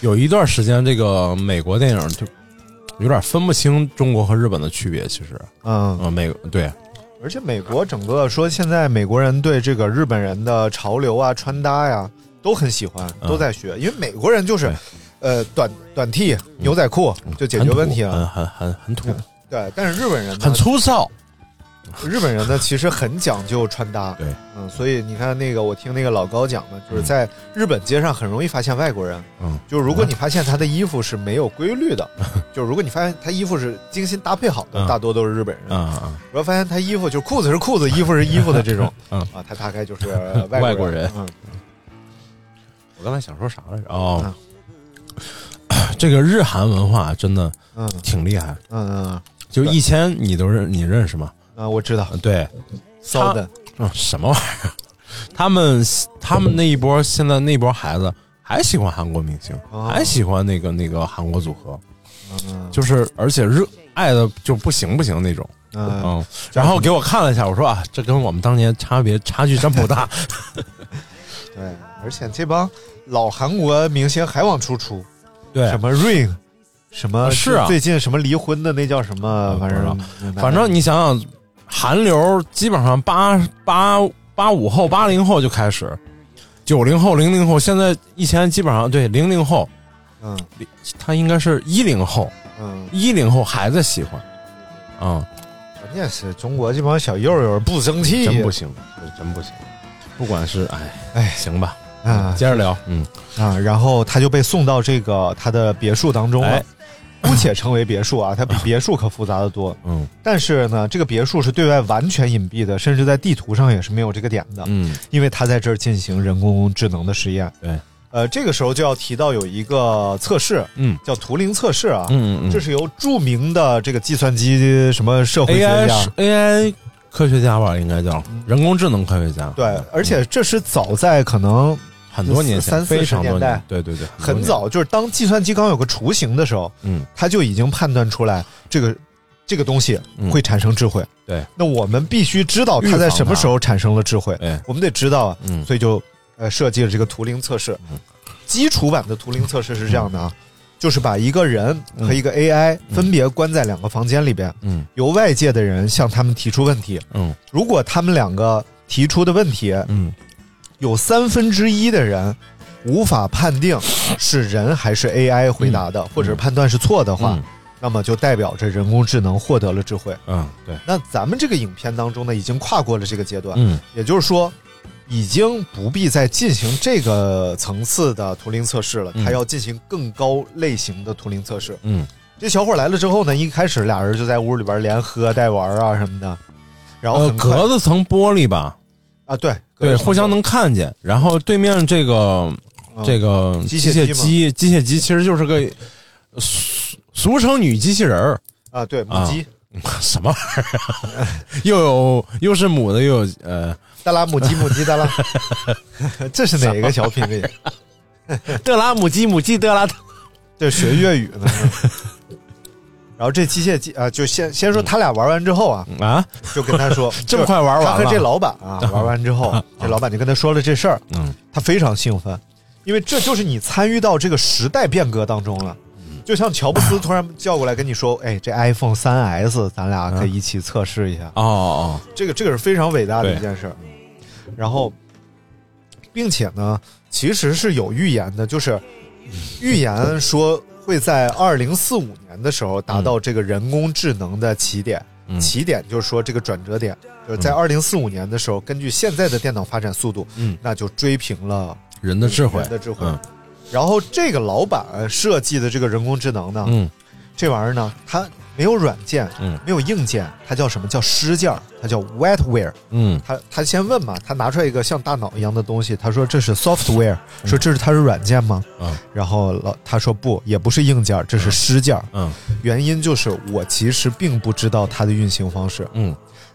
有一段时间，这个美国电影就有点分不清中国和日本的区别，其实。嗯，呃，美对，而且美国整个说现在美国人对这个日本人的潮流啊、穿搭呀都很喜欢，嗯。都在学，因为美国人就是。呃，短短 T、牛仔裤就解决问题了。很很很土，对，但是日本人很粗糙。日本人呢，其实很讲究穿搭，对，嗯，所以你看那个，我听那个老高讲的，就是在日本街上很容易发现外国人，嗯，就是如果你发现他的衣服是没有规律的，就如果你发现他衣服是精心搭配好的，嗯大多都是日本人。啊啊，如果发现他衣服就是裤子是裤子，衣服是衣服的这种，嗯啊，他大概就是 外外国人嗯，我刚才想说啥来着？哦，这个日韩文化真的嗯挺厉害。嗯嗯就一千，你都认你认识吗？嗯，啊，我知道。对，骚的，嗯，什么玩意儿？他们他们那一波现在那一波孩子还喜欢韩国明星，哦。还喜欢那个那个韩国组合，嗯。就是而且热爱的就不行不行那种。嗯，嗯，然后给我看了一下，我说啊，这跟我们当年差别差距真不大。对，而且这帮老韩国明星还往出出，对。什，么 Rain，什么是啊。最近什么离婚的那叫什么，反正反正你想想，韩流基本上八八八五后、八零后就开始，九零后、零零后，现在以前基本上对零零后，嗯他应该是一零后，嗯，一零后孩子喜欢，啊、关键是中国这帮小幼幼不争气，真不行，真不行。不管是哎哎行吧，啊接着聊，嗯，啊！然后他就被送到这个他的别墅当中了哎，姑且称为别墅啊，它比别墅可复杂的多。嗯。但是呢，这个别墅是对外完全隐蔽的，甚至在地图上也是没有这个点的，嗯。因为它在这儿进行人工智能的实验。对，呃，这个时候就要提到有一个测试，嗯。叫图灵测试啊，嗯嗯这是由著名的这个计算机什么社会学，AI 家 AI 科学家吧，应该叫人工智能科学家，对，而且这是早在可能很多年前，三四十年代，对对对，很早，就是当计算机刚有个雏形的时候，嗯。他就已经判断出来这个这个东西嗯。会产生智慧。对，那我们必须知道它在什么时候产生了智慧，哎我们得知道啊，嗯。所以就呃设计了这个图灵测试。基础版的图灵测试是这样的啊，就是把一个人和一个 AI 分别关在两个房间里边，嗯。由外界的人向他们提出问题，嗯。如果他们两个提出的问题嗯有三分之一的人无法判定是人还是 AI 回答的，或者判断是错的话，嗯。那么就代表着人工智能获得了智慧。嗯，对，那咱们这个影片当中呢，已经跨过了这个阶段，嗯。也就是说，已经不必再进行这个层次的图灵测试了，嗯。它要进行更高类型的图灵测试。嗯。这小伙来了之后呢，一开始俩人就在屋里边连喝带玩啊什么的，然后呃，很快、格子层玻璃吧，啊，对对，互相能看见，然后对面这个嗯这个机机械械机机，械机其实就是个俗俗称女机器人儿，啊，对母啊鸡。什么玩意儿啊？又有又是母的，又有呃，德拉母鸡母鸡德拉，这是哪个小品里？德拉母鸡母鸡德拉，这学粤语呢。然后这机械机啊，就先先说他俩玩完之后啊，啊，就跟他说 这么快玩完了。他和这老板啊玩完之后，这老板就跟他说了这事儿，嗯。他非常兴奋，因为这就是你参与到这个时代变革当中了。就像乔布斯突然叫过来跟你说：“哎，这 iPhone 三 S 咱俩可以一起测试一下。哦哦，这个这个是非常伟大的一件事。儿。然后，并且呢，其实是有预言的，就是预言说会在二零四五年的时候达到这个人工智能的起点。嗯。起点就是说这个转折点，就是在二零四五年的时候，根据现在的电脑发展速度，嗯，那就追平了人的智慧。人，的智慧。嗯。然后这个老板设计的这个人工智能呢，嗯。这玩意儿呢，它没有软件，嗯没有硬件，它叫什么叫湿件儿？它叫 wetware。嗯他他先问嘛，他拿出来一个像大脑一样的东西，他说这是 software，说嗯这是它是软件吗？嗯然后老他说不，也不是硬件儿，这是湿件儿。嗯原因就是我其实并不知道它的运行方式。嗯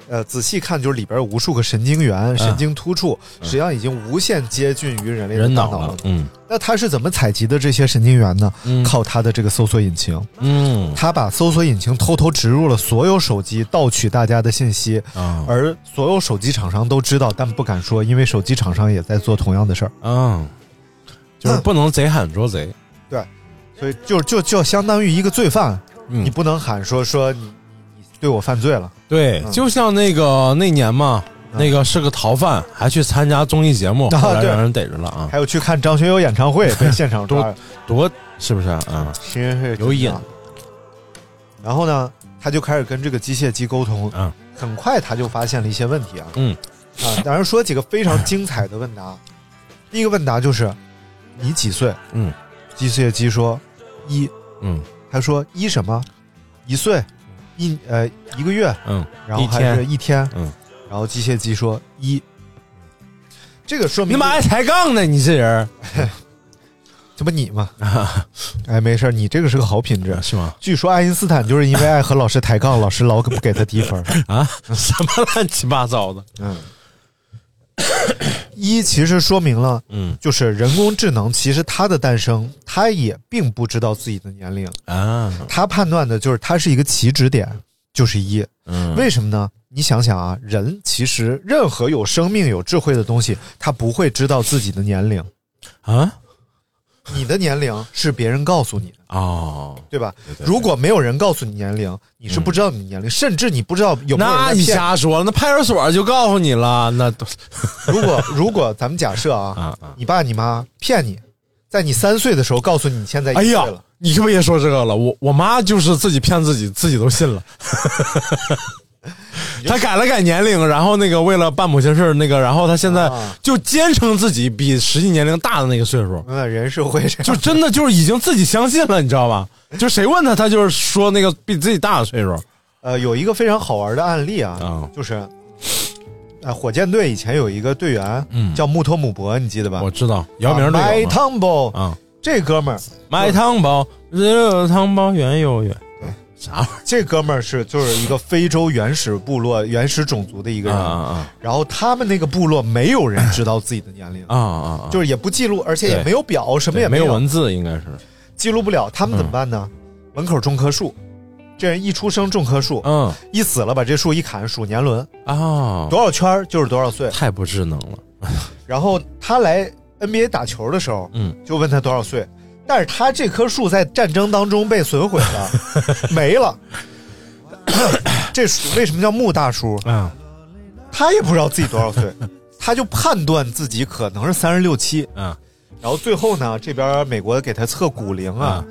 呃，仔细看就是里边有无数个神经元、神经突触，实际上已经无限接近于人类的人大脑脑了，嗯。那它是怎么采集的这些神经元呢？嗯。靠它的这个搜索引擎，嗯。它把搜索引擎偷偷植入了所有手机，盗取大家的信息，啊。而所有手机厂商都知道，但不敢说，因为手机厂商也在做同样的事儿。嗯，就是不能贼喊捉贼，对，所以就就就相当于一个罪犯，嗯。你不能喊说说对我犯罪了，对，嗯。就像那个那年嘛，那个是个逃犯，还去参加综艺节目，后来让人逮着了啊，还有去看张学友演唱会 被现场抓，多是不是啊？其实是有瘾。然后呢，他就开始跟这个机械机沟通，嗯。很快他就发现了一些问题啊，嗯。啊，当然说几个非常精彩的问答。第一个问答就是你几岁？嗯。机械机说一，嗯。他说一什么？一岁，一呃一个月，嗯然后还是一天，嗯，然后机械机说一，这个说明你妈爱抬杠呢，你这人 这不你吗？哎，没事儿你这个是个好品质。是吗？据说爱因斯坦就是因为爱和老师抬杠，老师老不给他低分。啊，什么乱七八糟的？嗯，一其实说明了，嗯就是人工智能其实它的诞生，它也并不知道自己的年龄，啊，它判断的就是它是一个起止点，就是一。嗯，为什么呢？你想想啊，人其实任何有生命、有智慧的东西，它不会知道自己的年龄。啊？你的年龄是别人告诉你的，哦，对吧？对对如果没有人告诉你年龄，你是不知道你的年龄，甚至你不知道有没有人那你瞎说，那派出所就告诉你了，那都 如果如果咱们假设啊！你爸你妈骗你，在你三岁的时候告诉你你现在一哎呀你可别说这个了，我我妈就是自己骗自己，自己都信了。她改了改年龄，然后那个为了办某些事儿，那个，然后他现在啊。就坚称自己比实际年龄大的那个岁数，嗯，人是会这样，就真的就是已经自己相信了，你知道吧？就谁问他，他就是说那个比自己大的岁数。呃，有一个非常好玩的案例啊，啊。就是，呃，火箭队以前有一个队员，嗯。叫穆托姆博，你记得吧？我知道姚明麦队友嘛。汤包，啊，这哥们儿，买汤包，热汤包圆又圆，啥玩意这哥们儿是就是一个非洲原始部落、原始种族的一个人，啊然后他们那个部落没有人知道自己的年龄，啊！就是也不记录，而且也没有表，什么也有，没有文字，应该是记录不了。他们怎么办呢？门口种棵树，这人一出生种棵树，嗯一死了把这树一砍，数年轮，啊，多少圈就是多少岁。太不智能了。然后他来 NBA 打球的时候，嗯，就问他多少岁，但是他这棵树在战争当中被损毁了，没了。这树为什么叫木大叔？嗯他也不知道自己多少岁，他就判断自己可能是三十六七。嗯然后最后呢，这边美国给他测骨龄啊，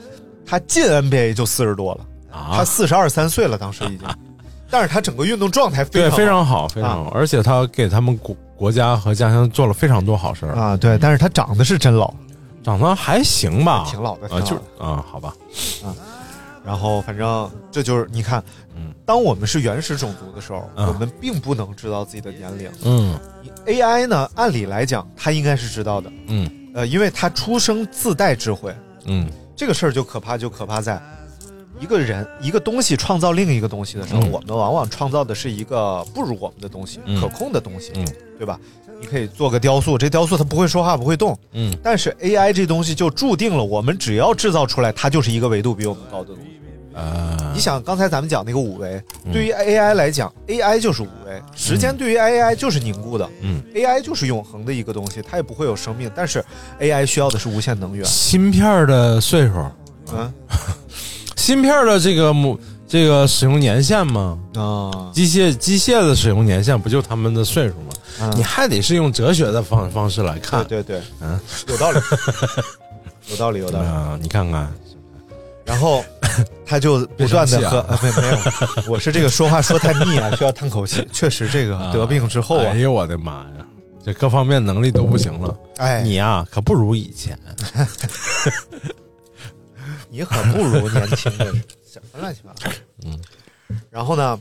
他进 NBA 就四十多了，啊他啊！四十二三岁了，当时已经。但是他整个运动状态非对，常非常好，非常好，而且他给他们国国家和家乡做了非常多好事儿，啊，对，但是他长得是真老，长得还行吧，挺老的，就是啊，好吧，嗯。然后反正这就是你看，嗯。当我们是原始种族的时候，嗯。我们并不能知道自己的年龄。嗯。AI 呢，按理来讲，它应该是知道的，嗯。呃，因为它出生自带智慧。嗯。这个事儿就可怕，就可怕在一个人一个东西创造另一个东西的时候，嗯。我们往往创造的是一个不如我们的东西，嗯。可控的东西，嗯。对吧？你可以做个雕塑，这雕塑它不会说话，不会动，嗯。但是 AI 这东西就注定了，我们只要制造出来，它就是一个维度比我们高的东西。啊。你，想，刚才咱们讲那个五维，对于 AI 来讲，AI 就是五维，时间对于 AI 就是凝固的，嗯，AI 就是永恒的一个东西，它也不会有生命，但是 AI 需要的是无限能源，芯片的岁数，嗯。芯片的这个母这个使用年限吗？啊，机械机械的使用年限不就他们的岁数吗？嗯你还得是用哲学的方方式来看。对对对，嗯，有道理，有道理，有道理。啊，你看看，然后他就不断的喝，别生气啊呃没没有，我是这个说话说太腻啊，需要叹口气。确实，这个得病之后啊哎，呦我的妈呀，这各方面能力都不行了。哎，你呀、可不如以前。你可不如年轻的什么乱七八糟。嗯，然后呢，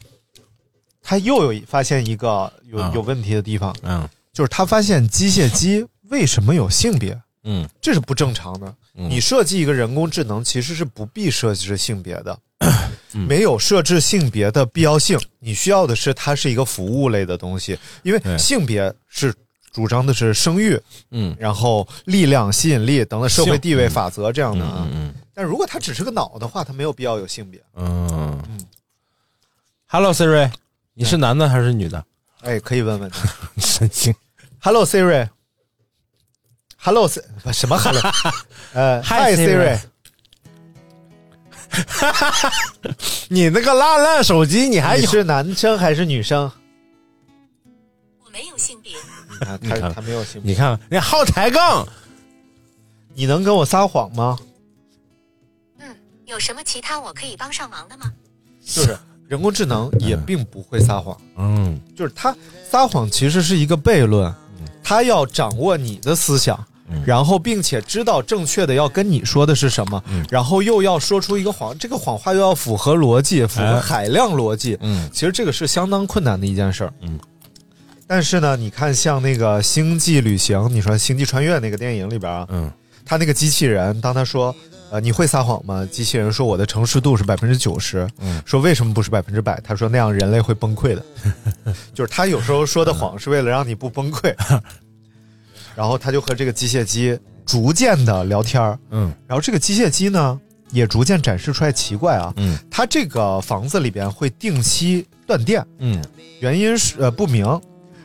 他又有发现一个有、啊有问题的地方，嗯。就是他发现机械机为什么有性别，嗯。这是不正常的。嗯。你设计一个人工智能，其实是不必设置性别的，嗯。没有设置性别的必要性。你需要的是它是一个服务类的东西，因为性别是主张的是生育，嗯。然后力量、吸引力等等社会地位法则这样的啊。嗯。但如果它只是个脑的话，它没有必要有性别。嗯。嗯。Hello Siri，你是男的还是女的？哎，可以问问。神经。Hello Siri。Hello Si- 不什么 Hello？呃 Hi, Siri 你那个烂烂手机，你还？你是男生还是女生？我没有性别，啊，你看他他没有性别。你看，你好抬杠。你能跟我撒谎吗？嗯，有什么其他我可以帮上忙的吗？就是人工智能也并不会撒谎，嗯。就是它撒谎其实是一个悖论，它要掌握你的思想。然后，并且知道正确的要跟你说的是什么，然后又要说出一个谎，这个谎话又要符合逻辑，符合哎海量逻辑。嗯。其实这个是相当困难的一件事儿。嗯，但是呢，你看像那个《星际旅行》，你说《星际穿越》那个电影里边啊，嗯。他那个机器人，当他说呃你会撒谎吗？机器人说我的诚实度是百分之九十。嗯，说为什么不是百分之百？他说那样人类会崩溃的。就是他有时候说的谎是为了让你不崩溃。然后他就和这个机械机逐渐的聊天儿嗯然后这个机械机呢，也逐渐展示出来奇怪啊，嗯它这个房子里边会定期断电，嗯原因是呃不明，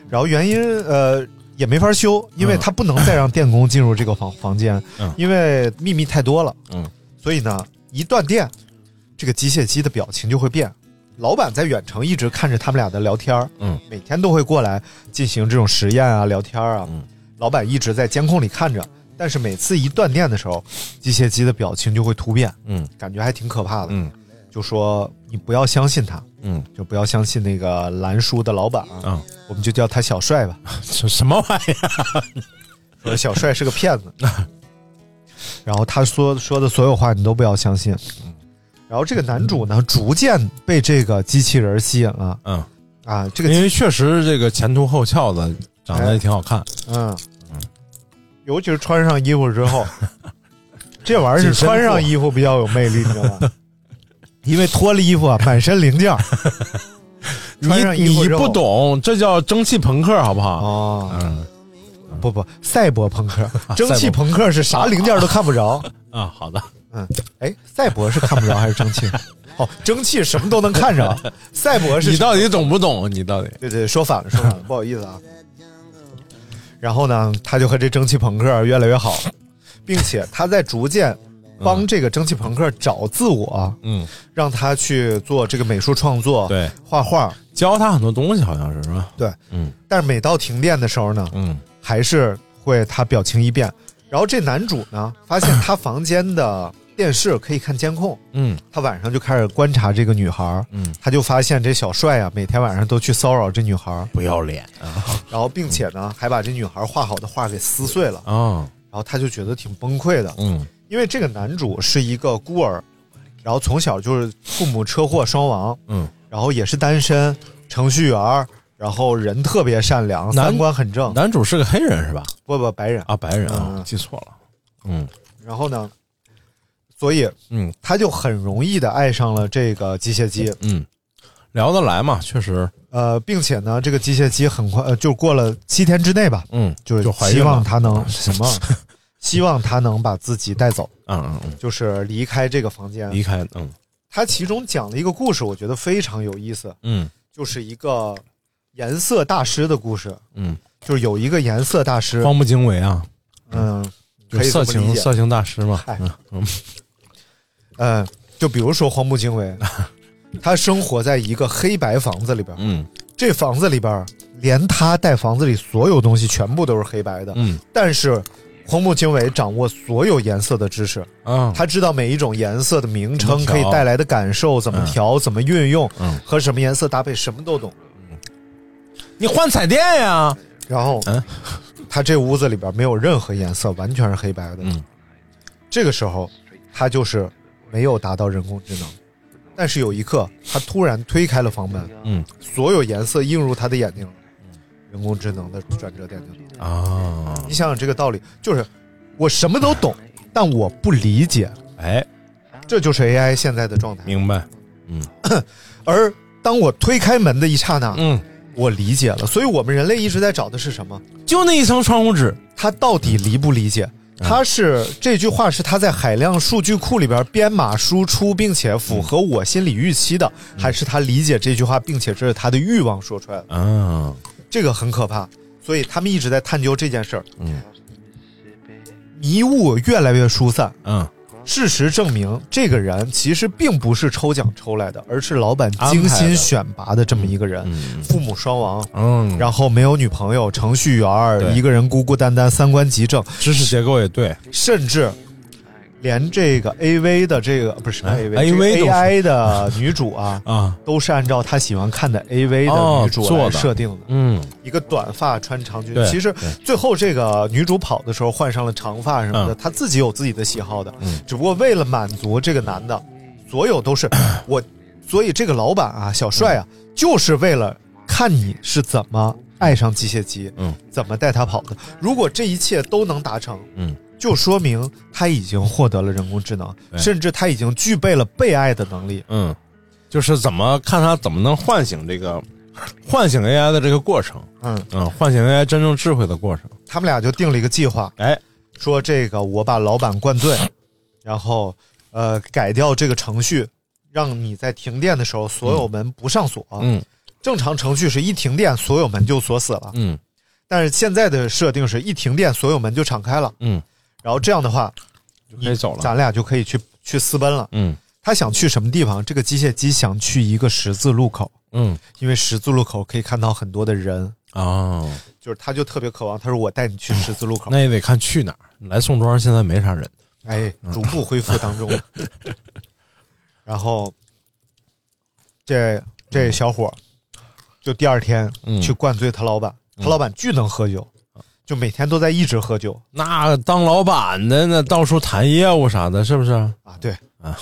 然后原因呃也没法修，因为嗯它不能再让电工进入这个房 房间，嗯。因为秘密太多了，嗯，所以呢一断电，这个机械机的表情就会变。老板在远程一直看着他们俩的聊天儿嗯。每天都会过来进行这种实验啊、聊天啊。嗯。老板一直在监控里看着，但是每次一断电的时候，机械机的表情就会突变，嗯。感觉还挺可怕的。嗯就说你不要相信他，嗯就不要相信那个蓝叔的老板啊，嗯，我们就叫他小帅吧。什 什么玩意儿？说小帅是个骗子，然后他说说的所有话你都不要相信。然后这个男主呢，逐渐被这个机器人吸引了嗯，啊，这个因为确实这个前凸后翘的，长得也挺好看。嗯，尤其是穿上衣服之后，这玩意儿是穿上衣服比较有魅力，你知道吗？因为脱了衣服啊，满身零件儿。你你不懂，这叫蒸汽朋克，好不好？哦，嗯不不，赛博朋克，蒸汽朋克是啥零件都看不着。啊，好的。嗯，哎，赛博是看不着还是蒸汽？哦，蒸汽什么都能看着，赛博是你到底懂不懂？你到底？对对，说反了，说反了，不好意思啊。然后呢，他就和这蒸汽朋克越来越好，并且他在逐渐帮这个蒸汽朋克找自我，嗯，让他去做这个美术创作，对，画画。教他很多东西，好像是是吧？对，嗯但是每到停电的时候呢，嗯还是会他表情一变。然后这男主呢，发现他房间的电视可以看监控，嗯他晚上就开始观察这个女孩儿，嗯，他就发现这小帅啊，每天晚上都去骚扰这女孩儿，不要脸啊！然后并且呢，还把这女孩画好的画给撕碎了，啊，然后他就觉得挺崩溃的，嗯因为这个男主是一个孤儿，然后从小就是父母车祸双亡，嗯，然后也是单身，程序员，然后人特别善良，男三观很正，男主是个黑人是吧？不不白人，啊，白人啊嗯，记错了。嗯。然后呢，所以嗯。他就很容易的爱上了这个机械姬，嗯，聊得来嘛，确实。呃，并且呢，这个机械姬很快呃就过了七天之内吧，嗯，就是就希望。他能什么，希望他能把自己带走，嗯嗯嗯，就是离开这个房间。离开。嗯。他其中讲了一个故事，我觉得非常有意思，嗯。就是一个颜色大师的故事。嗯，就是有一个颜色大师，荒木经惟啊，嗯，就可以这色情色情大师嘛。嗨。嗯。嗯 嗯，就比如说荒木经惟，他生活在一个黑白房子里边，嗯。这房子里边连他带房子里所有东西全部都是黑白的，嗯。但是荒木经惟掌握所有颜色的知识，嗯，他知道每一种颜色的名称可以带来的感受，怎么调，怎么运用，嗯和什么颜色搭配，什么都懂。你换彩电呀？然后，嗯他这屋子里边没有任何颜色，完全是黑白的。嗯这个时候，他就是没有达到人工智能，但是有一刻，他突然推开了房门，嗯所有颜色映入他的眼睛了。人工智能的转折点就。啊，你想想这个道理，就是我什么都懂，但我不理解，哎，这就是 AI 现在的状态。明白，嗯 而当我推开门的一刹那，嗯，我理解了。所以我们人类一直在找的是什么？就那一层窗户纸，他到底理不理解？他是这句话是他在海量数据库里边编码输出，并且符合我心理预期的，还是他理解这句话，并且这是他的欲望说出来的？啊，这个很可怕。所以他们一直在探究这件事儿。嗯，迷雾越来越疏散。嗯，事实证明，这个人其实并不是抽奖抽来的，而是老板精心选拔的这么一个人。父母双亡，嗯，然后没有女朋友，程序员一个人孤孤单单，三观极正，知识结构也对，甚至连这个 A V 的这个不是哎 A V AV 都是。AI 的女主啊 啊，都是按照她喜欢看的 A V 的哦女主来设定的。嗯。一个短发穿长裙，其实最后这个女主跑的时候换上了长发什么的，嗯。她自己有自己的喜好的，嗯。只不过为了满足这个男的，所有都是 我，所以这个老板啊，小帅啊，就是为了看你是怎么爱上机械姬，嗯，怎么带他跑的。如果这一切都能达成，嗯，就说明他已经获得了人工智能，甚至他已经具备了被爱的能力。嗯，就是怎么看他怎么能唤醒这个 唤醒 AI 的这个过程，嗯。嗯，唤醒 AI 真正智慧的过程，他们俩就定了一个计划，哎，说这个我把老板灌醉，然后呃改掉这个程序，让你在停电的时候所有门不上锁。嗯。正常程序是一停电所有门就锁死了，嗯。但是现在的设定是一停电所有门就敞开了。嗯，然后这样的话，可以走了，咱俩就可以去去私奔了。嗯他想去什么地方？这个机械姬想去一个十字路口，嗯因为十字路口可以看到很多的人，哦，就是他就特别渴望。他说：“我带你去十字路口。那也得看去哪儿。来宋庄现在没啥人，”哎，逐步恢复当中。然后，这这小伙就第二天嗯去灌醉他老板，他老板巨能喝酒，就每天都在一直喝酒那当老板的那到处谈业务啥的，是不是？啊。对啊，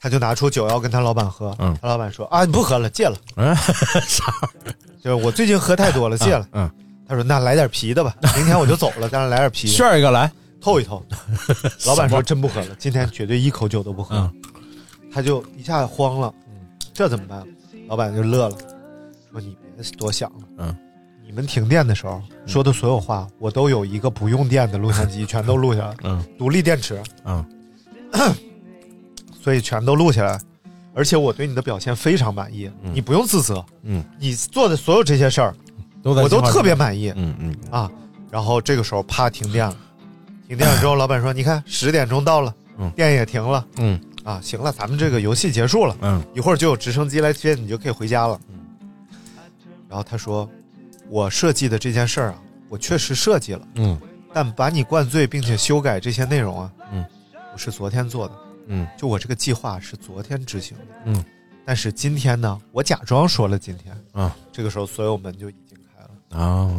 他就拿出酒要跟他老板喝，嗯他老板说：“啊，你不喝了，戒了。嗯，”就是我最近喝太多了，戒了。嗯，他说：“那来点啤的吧，明天我就走了，但是来点啤，炫一个来，透一透。”老板说：“真不喝了，今天绝对一口酒都不喝。嗯他就一下慌了，这怎么办？老板就乐了，说：“你别多想了，嗯，你们停电的时候说的所有话，我都有一个不用电的录像机，全都录下来，嗯。独立电池，嗯。所以全都录下来。而且我对你的表现非常满意，嗯。你不用自责，嗯，你做的所有这些事儿，都在我都计划特别中满意。嗯嗯啊。然后这个时候啪停电了，停电了之后，老板说：“你看十点钟到了，嗯。电也停了。嗯。啊，行了，咱们这个游戏结束了。”嗯。一会儿就有直升机来接你，就可以回家了。然后他说：“我设计的这件事儿啊，我确实设计了，嗯。但把你灌醉并且修改这些内容啊，嗯，我是昨天做的，嗯。就我这个计划是昨天执行的，嗯，但是今天呢，我假装说了今天，啊。这个时候所有门就已经开了，啊，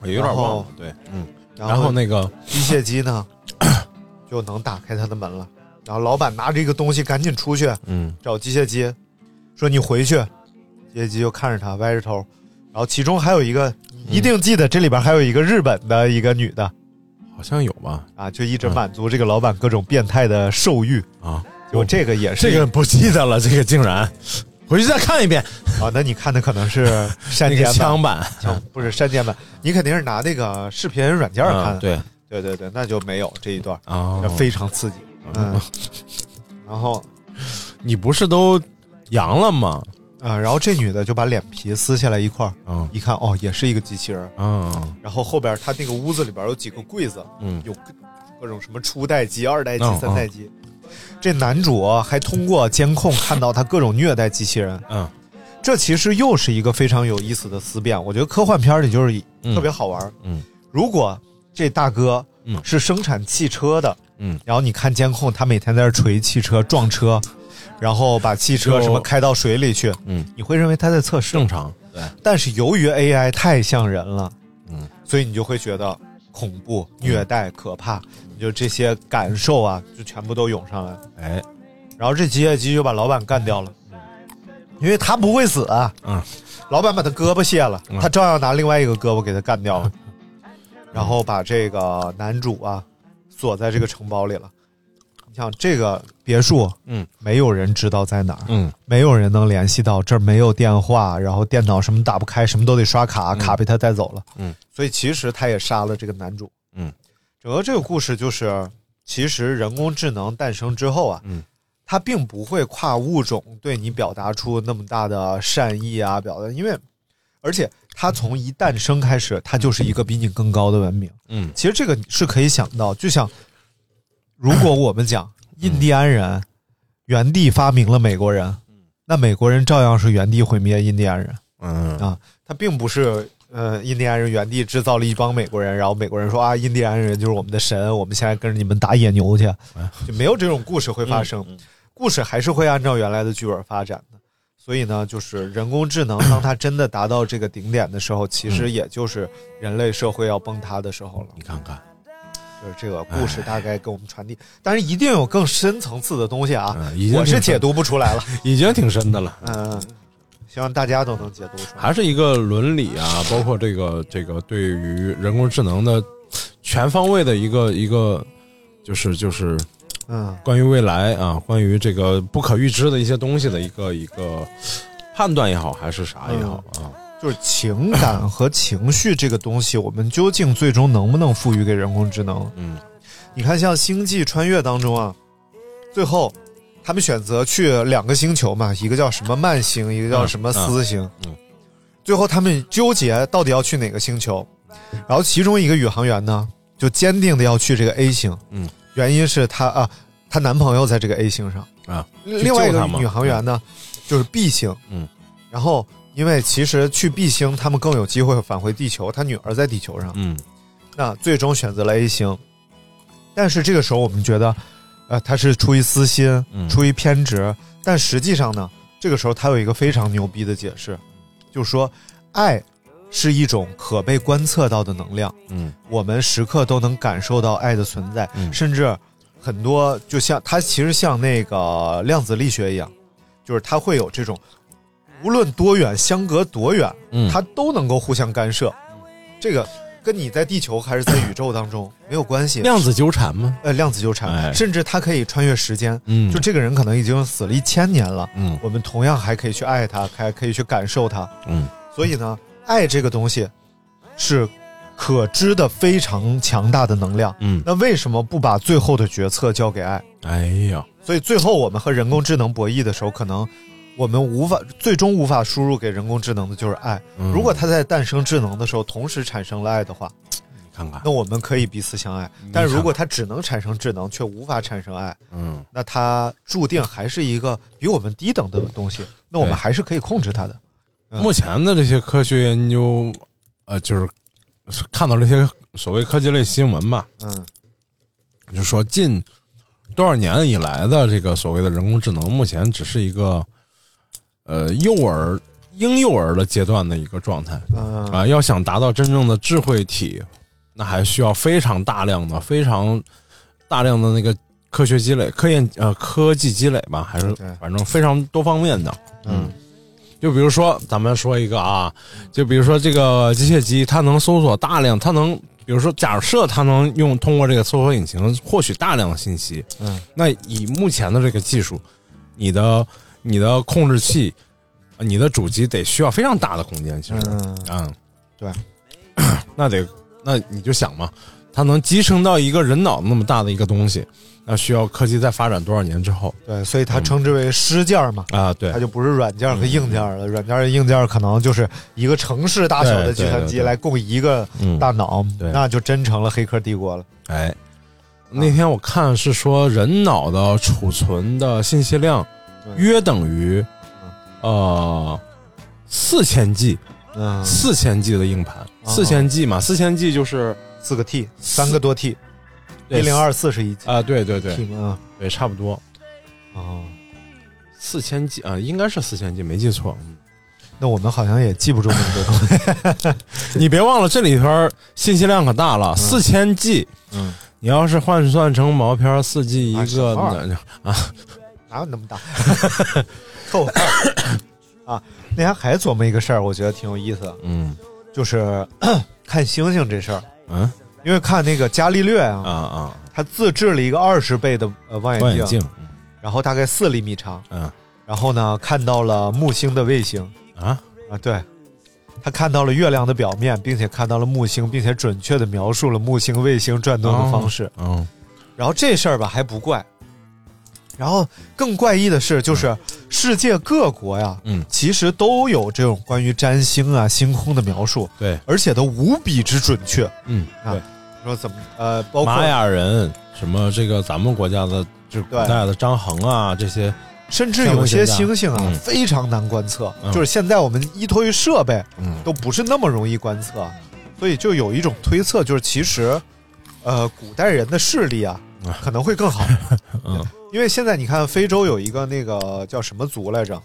我有点忘了，对，嗯，然然后那个机械机呢 就能打开他的门了。然后老板拿着一个东西赶紧出去嗯。找机械机，说你回去。机械机就看着他歪着头，然后其中还有一个，一定记得这里边还有一个日本的一个女的。好像有吧。啊，就一直满足这个老板各种变态的兽欲。啊，就这个也是。这个不记得了，这个竟然。回去再看一遍。啊，那你看的可能是删 那个减版。枪版，枪不是删减版，你肯定是拿那个视频软件看的。嗯对。对对对，那就没有这一段，啊那，非常刺激。嗯，然后你不是都阳了吗？啊，然后这女的就把脸皮撕下来一块儿，嗯一看哦，也是一个机器人。嗯然后后边她那个屋子里边有几个柜子，嗯有各各种什么初代机、二代机、嗯三代机。这男主啊还通过监控看到他各种虐待机器人，嗯这其实又是一个非常有意思的思辨。我觉得科幻片里就是嗯特别好玩。嗯如果这大哥嗯是生产汽车的，嗯，然后你看监控，他每天在这锤汽车、撞车，然后把汽车什么开到水里去，嗯，你会认为他在测试正。常，对，但是由于 AI 太像人了，嗯，所以你就会觉得恐怖、虐待、可怕，你就这些感受啊，就全部都涌上来。哎，然后这机械姬就把老板干掉了，因为他不会死啊。嗯，老板把他胳膊卸了，嗯他照样拿另外一个胳膊给他干掉了，然后把这个男主啊锁在这个城堡里了。你想这个别墅，嗯，没有人知道在哪儿，嗯。没有人能联系到，这儿没有电话，然后电脑什么打不开，什么都得刷卡，卡被他带走了。嗯，所以其实他也杀了这个男主。嗯，整个这个故事就是，其实人工智能诞生之后啊，嗯，它并不会跨物种对你表达出那么大的善意啊，表达，因为而且它从一诞生开始，它就是一个比你更高的文明。嗯。其实这个是可以想到，就像如果我们讲印第安人原地发明了美国人，那美国人照样是原地毁灭印第安人嗯啊，他并不是。呃，印第安人原地制造了一帮美国人，然后美国人说啊，印第安人就是我们的神，我们现在跟着你们打野牛去，就没有这种故事会发生。故事还是会按照原来的剧本发展的。所以呢，就是人工智能，当它真的达到这个顶点的时候，其实也就是人类社会要崩塌的时候了。你看看，就是这个故事大概给我们传递，但是一定有更深层次的东西啊，嗯已经我是解读不出来了。已经挺深的了。嗯，希望大家都能解读出来。还是一个伦理啊，包括这个这个对于人工智能的全方位的一个一个，就是就是嗯关于未来啊，关于这个不可预知的一些东西的一个一个判断也好，还是啥也好啊，就是情感和情绪这个东西，我们究竟最终能不能赋予给人工智能？嗯，你看，像《星际穿越》当中啊，最后他们选择去两个星球嘛，一个叫什么慢星，一个叫什么斯星。嗯，最后他们纠结到底要去哪个星球，然后其中一个宇航员呢，就坚定的要去这个 A 星。嗯，原因是她啊，她男朋友在这个 A 星上。啊，另外一个宇航员呢，就是 B 星。嗯，然后因为其实去 B 星，他们更有机会返回地球，他女儿在地球上。嗯。那最终选择了 A 星，但是这个时候我们觉得，呃，他是出于私心，嗯。出于偏执，但实际上呢，这个时候他有一个非常牛逼的解释，就是说，爱是一种可被观测到的能量，嗯。我们时刻都能感受到爱的存在，嗯。甚至很多就像它其实像那个量子力学一样，就是它会有这种无论多远，相隔多远，嗯它都能够互相干涉。这个跟你在地球还是在宇宙当中没有关系。量子纠缠吗？呃，量子纠缠，哎甚至它可以穿越时间。嗯就这个人可能已经死了一千年了，嗯我们同样还可以去爱他，还可以去感受他。嗯所以呢，爱这个东西是可知的非常强大的能量。嗯，那为什么不把最后的决策交给爱？哎呀，所以最后我们和人工智能博弈的时候，可能我们无法最终无法输入给人工智能的就是爱。嗯如果它在诞生智能的时候同时产生了爱的话，你看看，那我们可以彼此相爱。但是如果它只能产生智能，却无法产生爱，嗯那它注定还是一个比我们低等的东西。那我们还是可以控制它的。嗯目前的这些科学研究，呃，就是看到这些所谓科技类新闻吧，嗯就说近多少年以来的这个所谓的人工智能，目前只是一个呃幼儿婴幼儿的阶段的一个状态。嗯。啊、要想达到真正的智慧体，那还需要非常大量的、非常大量的那个科学积累、科研呃科技积累吧，还是反正非常多方面的。嗯。就比如说，咱们说一个啊，就比如说这个机械机，它能搜索大量，它能，比如说假设它能用通过这个搜索引擎获取大量的信息，嗯，那以目前的这个技术，你的你的控制器，呃你的主机得需要非常大的空间，其实，嗯。嗯，对，那得那你就想嘛，它能集成到一个人脑那么大的一个东西，那需要科技再发展多少年之后。对，所以它称之为尸件嘛。啊？对。它，就不是软件和硬件了，软件和硬件可能就是一个城市大小的计算机来供一个嗯大脑，对。那就真成了黑客帝国了。哎，那天我看是说人脑的储存的信息量嗯约等于呃四千 G，嗯，四千 G 的硬盘，四千 G 嘛，四千 G 就是四个 T，三个多 T，一对零二四是一 G 啊，对对对？对，差不多哦，四千 G 啊，应该是四千 G，没记错。嗯那我们好像也记不住那么多东西。你别忘了这里边信息量可大了，四千 G，嗯，你要是换算成毛片四 G 一个啊，哪有那么大？凑合。啊！那天还琢磨一个事儿，我觉得挺有意思的，嗯。就是 看星星这事儿。嗯？因为看那个伽利略啊，啊啊，他自制了一个二十倍的呃望远镜，望远镜，然后大概四厘米长，嗯。然后呢看到了木星的卫星。啊，啊，对，他看到了月亮的表面，并且看到了木星，并且准确的描述了木星卫星转动的方式。嗯然后这事儿吧还不怪，然后更怪异的是，就是世界各国呀，嗯。其实都有这种关于占星啊、星空的描述，对，而且都无比之准确。嗯啊对，说怎么呃，包括玛雅人什么这个咱们国家的就是古代的张衡啊这些，甚至有些星星啊、嗯。非常难观测，嗯。就是现在我们依托于设备嗯。都不是那么容易观测，所以就有一种推测，就是其实，呃，古代人的视力啊可能会更好，嗯，因为现在你看非洲有一个那个叫什么族来着？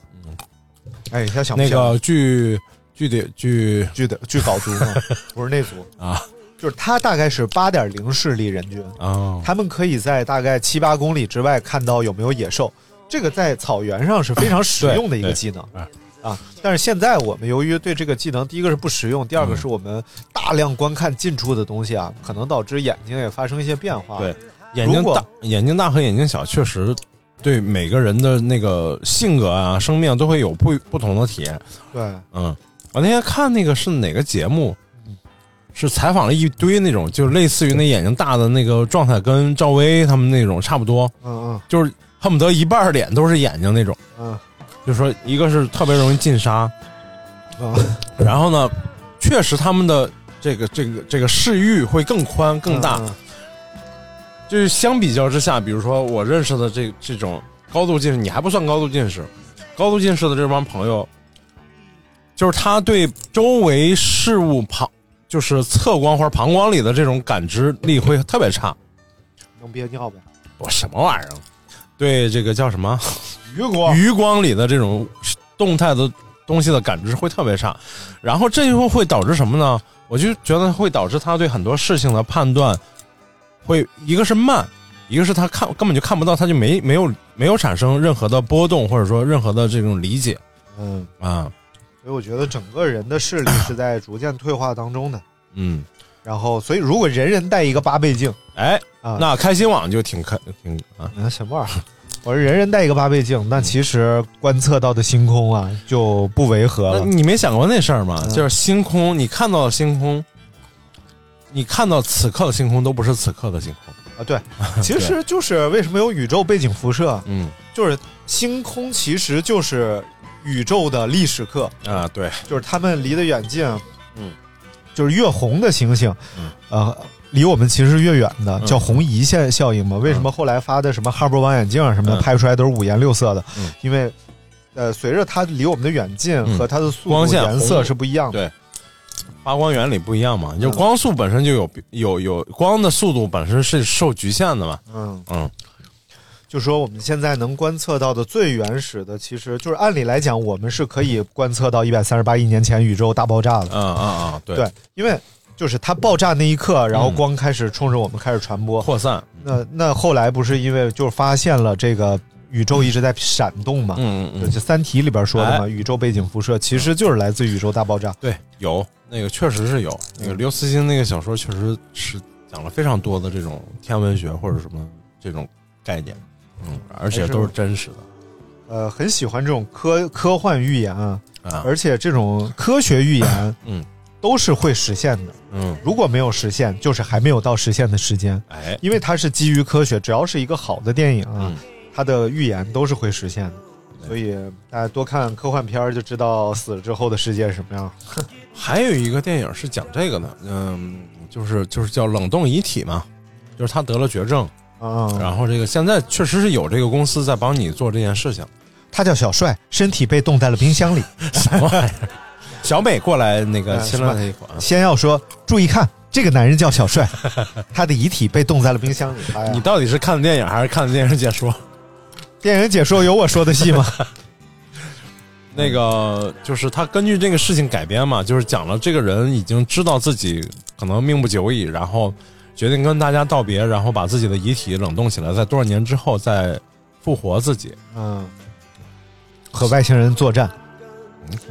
哎，一下想不那起来了。个巨巨的巨巨的巨镐族嘛，不是那族，啊。就是他大概是八点零视力人均，啊，他们可以在大概七八公里之外看到有没有野兽，这个在草原上是非常实用的一个技能。对啊。但是现在我们由于对这个技能，第一个是不实用，第二个嗯是我们大量观看近处的东西啊，可能导致眼睛也发生一些变化。对眼睛大眼睛大和眼睛小确实对每个人的那个性格啊、生命都会有不不同的体验。对，嗯，我那天看那个是哪个节目，是采访了一堆那种，就类似于那眼睛大的那个状态，跟赵薇他们那种差不多，嗯嗯。就是恨不得一半脸都是眼睛那种。嗯。就说一个是特别容易进沙，嗯。嗯，然后呢，确实他们的这个这个这个视域会更宽更大。嗯就是相比较之下，比如说我认识的这这种高度近视，你还不算高度近视，高度近视的这帮朋友，就是他对周围事物旁，就是侧光或者旁光里的这种感知力会特别差。能憋尿呗？我什么玩意儿？对这个叫什么余光余光里的这种动态的东西的感知会特别差，然后这就会导致什么呢？我就觉得会导致他对很多事情的判断会一个是慢，一个是他看根本就看不到，他就没没有没有产生任何的波动或者说任何的这种理解嗯，啊，所以我觉得整个人的视力是在逐渐退化当中的。嗯，然后，所以如果人人带一个八倍镜哎，啊，那开心网就挺开挺啊，那什么玩意儿？我说人人带一个八倍镜，那其实观测到的星空啊就不违和了。你没想过那事儿吗？嗯就是星空，你看到的星空，你看到此刻的星空都不是此刻的星空。啊，对，其实就是为什么有宇宙背景辐射，嗯就是星空其实就是宇宙的历史课，啊，对，就是他们离得远近，嗯，就是越红的星星，嗯呃，离我们其实是越远的，嗯叫红移线效应嘛。为什么后来发的什么哈勃望远镜啊什么的嗯拍出来都是五颜六色的？嗯因为呃，随着它离我们的远近嗯和它的速度、光线颜色是不一样的。对发光原理不一样嘛，就光速本身就有有有光的速度本身是受局限的嘛。嗯，嗯就说我们现在能观测到的最原始的，其实就是按理来讲，我们是可以观测到一百三十八亿年前宇宙大爆炸的。嗯嗯嗯，对，对，因为就是它爆炸那一刻，然后嗯光开始冲着我们开始传播。扩散。那那后来不是因为就是发现了这个宇宙一直在闪动嘛？嗯嗯嗯，就《三体》里边说的嘛，哎宇宙背景辐射其实就是来自宇宙大爆炸。对，有那个确实是有那个刘慈欣那个小说，确实是讲了非常多的这种天文学或者什么这种概念，嗯，而且都是真实的呃，很喜欢这种科科幻预言啊，啊。而且这种科学预言，嗯，都是会实现的。嗯，如果没有实现，就是还没有到实现的时间，哎，因为它是基于科学，只要是一个好的电影啊，嗯它的预言都是会实现的。所以大家多看科幻片儿就知道死了之后的世界是什么样。还有一个电影是讲这个的，嗯，就是就是叫冷冻遗体嘛，就是他得了绝症，啊，然后这个现在确实是有这个公司在帮你做这件事情。他叫小帅，身体被冻在了冰箱里。什么玩意儿？小美过来那个哎亲了他一口啊，先要说，注意看，这个男人叫小帅，他的遗体被冻在了冰箱里。哎你到底是看的电影还是看的电视解说？电影解说有我说的戏吗？那个就是他根据这个事情改编嘛，就是讲了这个人已经知道自己可能命不久矣，然后决定跟大家道别，然后把自己的遗体冷冻起来，在多少年之后再复活自己，嗯，和外星人作战，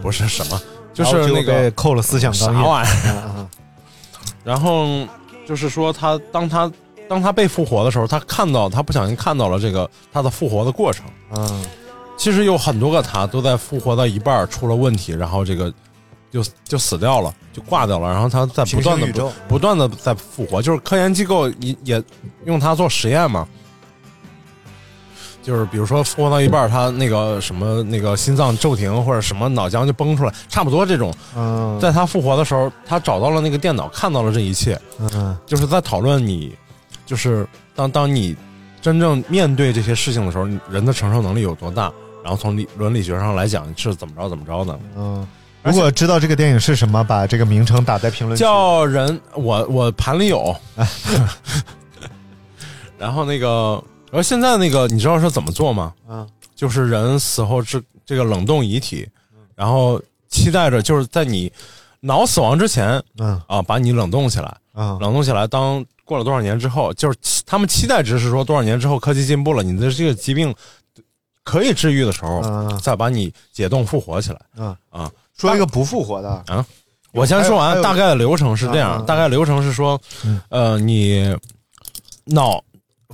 不是什么，就是那个扣了思想啥钢印。玩意儿。然后就是说他当他当他被复活的时候，他看到他不小心看到了这个他的复活的过程。嗯其实有很多个他都在复活到一半儿出了问题，然后这个就就死掉了，就挂掉了。然后他在不断的平行宇宙不断的在复活，就是科研机构也也用它做实验嘛。就是比如说复活到一半儿，他那个什么那个心脏骤停或者什么脑浆就崩出来，差不多这种。嗯，在他复活的时候，他找到了那个电脑，看到了这一切，嗯就是在讨论你，就是当当你真正面对这些事情的时候，人的承受能力有多大，然后从理伦理学上来讲是怎么着怎么着的。嗯。如果知道这个电影是什么，把这个名称打在评论区。叫人，我我盘里有，然后那个，然后现在那个，你知道是怎么做吗？嗯就是人死后是这个冷冻遗体，然后期待着就是在你脑死亡之前嗯啊，把你冷冻起来，啊冷冻起来，当过了多少年之后，就是他们期待值是说多少年之后科技进步了，你的这个疾病可以治愈的时候，嗯再把你解冻复活起来。嗯，啊。说一个不复活的，啊，我先说完，大概的流程是这啊样，啊大概流程是说嗯，呃，你脑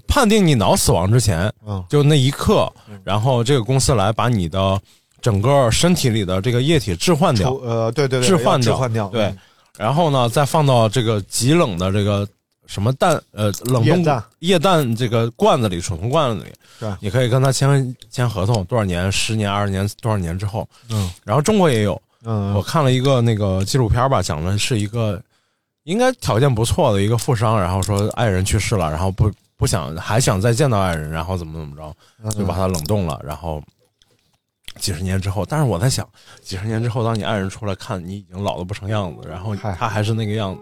判定你脑死亡之前，嗯。就那一刻，然后这个公司来把你的整个身体里的这个液体置换掉，呃，对对对，置换掉置换掉，对嗯，然后呢，再放到这个极冷的这个什么蛋呃冷冻液氮。这个罐子里储存罐子里，对你可以跟他签签合同，多少年，十年、二十年，多少年之后，嗯。然后中国也有，嗯，我看了一个那个纪录片吧，讲的是一个应该条件不错的一个富商，然后说爱人去世了，然后不不想还想再见到爱人，然后怎么怎么着，嗯。就把他冷冻了，然后几十年之后，但是我在想，几十年之后，当你爱人出来看你已经老的不成样子，然后他还是那个样子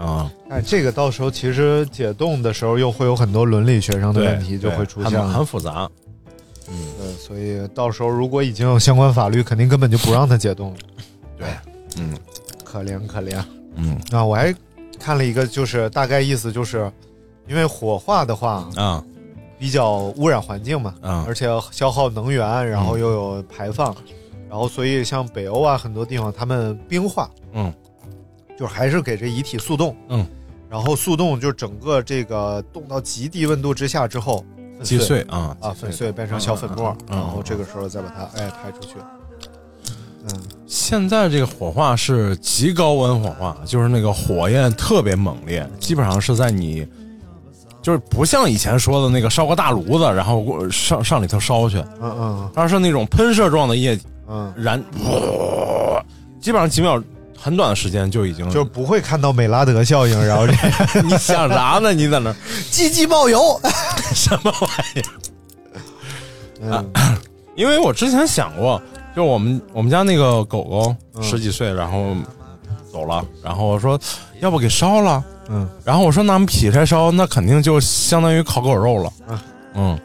啊，哎，这个到时候其实解冻的时候又会有很多伦理学上的问题就会出现很很。复杂。嗯，对，所以到时候如果已经有相关法律，肯定根本就不让他解冻了。对，嗯可怜可怜嗯啊！我还看了一个，就是大概意思就是，因为火化的话啊比较污染环境嘛，嗯而且消耗能源，然后又有排放，然后所以像北欧啊很多地方他们冰化，嗯，就是还是给这遗体速冻，嗯，然后速冻就整个这个冻到极低温度之下之后粉击碎啊啊粉碎变成小粉末，然后这个时候再把它哎排出去，嗯。现在这个火化是极高温火化，就是那个火焰特别猛烈，基本上是在你，就是不像以前说的那个烧个大炉子，然后上上里头烧去，嗯嗯它是那种喷射状的液体嗯，燃，基本上几秒很短的时间就已经就不会看到美拉德效应，然后这 你想啥呢？你在那儿？鸡鸡冒油，什么玩意儿？嗯。因为我之前想过，就我们我们家那个狗狗嗯。十几岁，然后走了，然后我说要不给烧了，嗯，然后我说拿劈柴烧，那肯定就相当于烤狗肉了，嗯，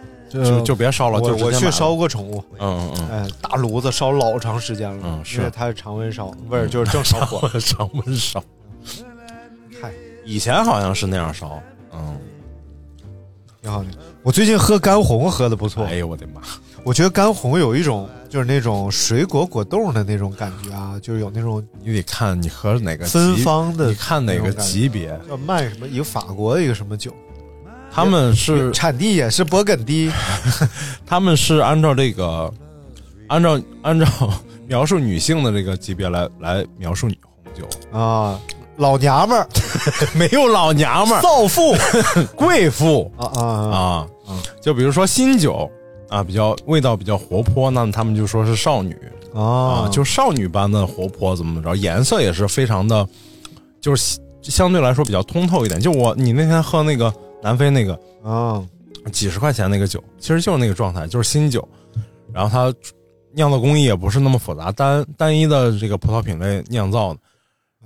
就就别烧了，就我我去烧过宠物，嗯嗯哎，大炉子烧老长时间了，嗯是因为它是常温烧，味儿就是正烧火。嗯，常温烧，嗨，以前好像是那样烧，嗯，挺好的。我最近喝干红喝的不错，哎呦我的妈，我觉得干红有一种就是那种水果果冻的那种感觉啊，就是有那种你得看你喝哪个芬芳的你看哪个级别，叫卖什么一个法国的一个什么酒，他们是产地也是勃艮第，他们是按照这个，按照按照 描述女性的这个级别来来描述红酒，啊，老娘们儿、没有老娘们儿、少妇贵妇。啊啊啊。啊，就比如说新酒啊，比较味道比较活泼，那他们就说是少女。啊，啊！就少女般的活泼，怎么着，颜色也是非常的，就是相对来说比较通透一点。就我你那天喝那个南非那个啊几十块钱那个酒，其实就是那个状态，就是新酒，然后它酿造工艺也不是那么复杂，单单一的这个葡萄品类酿造的，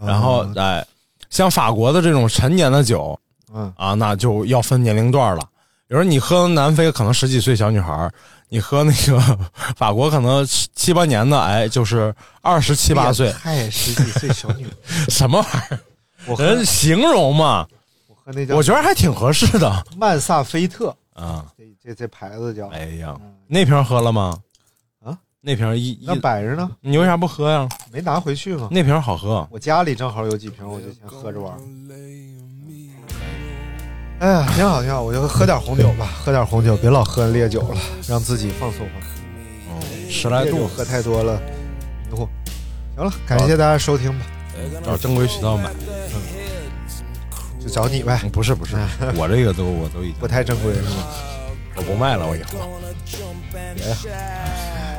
然后啊哎，像法国的这种陈年的酒嗯。啊，那就要分年龄段了。比如说你喝南非可能十几岁小女孩，你喝那个 法国可能七七八年的，哎，就是二十七八岁，太十几岁小女，什么玩意儿？我喝人形容嘛，我喝那叫我觉得还挺合适的 曼萨菲特，啊，这这这牌子叫哎呀，那瓶喝了吗？啊，那瓶一那一，摆着呢，你为啥不喝呀？没拿回去吗？那瓶好喝，我家里正好有几瓶，我就先喝着玩。哎呀，挺好挺好，我就喝点红酒吧，喝点红酒，别老喝烈酒了，让自己放松放松。十来度，喝太多了，迷糊。行了，感谢大家收听吧，找正规渠道买。就找你呗，不是不是，我这个都我都已经不太正规是吗？我不卖了，我以后。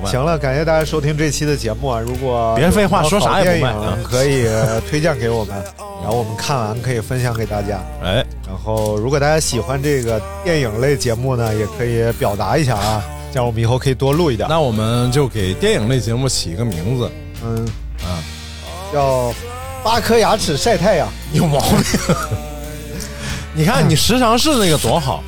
行了，感谢大家收听这期的节目啊！如果别废话说啥也不卖啊可以推荐给我们，然后我们看完可以分享给大家。哎，然后，如果大家喜欢这个电影类节目呢，也可以表达一下啊，这样我们以后可以多录一点。那我们就给电影类节目起一个名字，嗯啊，叫八颗牙齿晒太阳。有毛病。你看你时常是那个多好，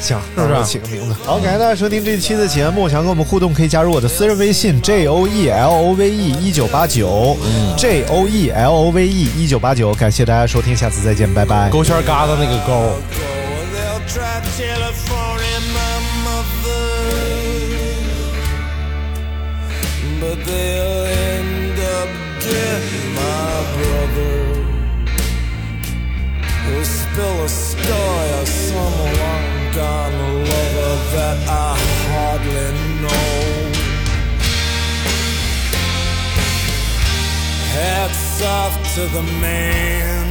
行，是不是起个名字？好，感谢大家收听这一期的节目。想跟我们互动，可以加入我的私人微信 j o e l o v e 一九八九，j o e l o v e 一九八九。感谢大家收听，下次再见，拜拜。勾圈疙瘩那个勾。They'll try telephoning my mother, but they'll end up dead, my brother. Spill a story of some long gone lover that I hardly know. Hats off to the man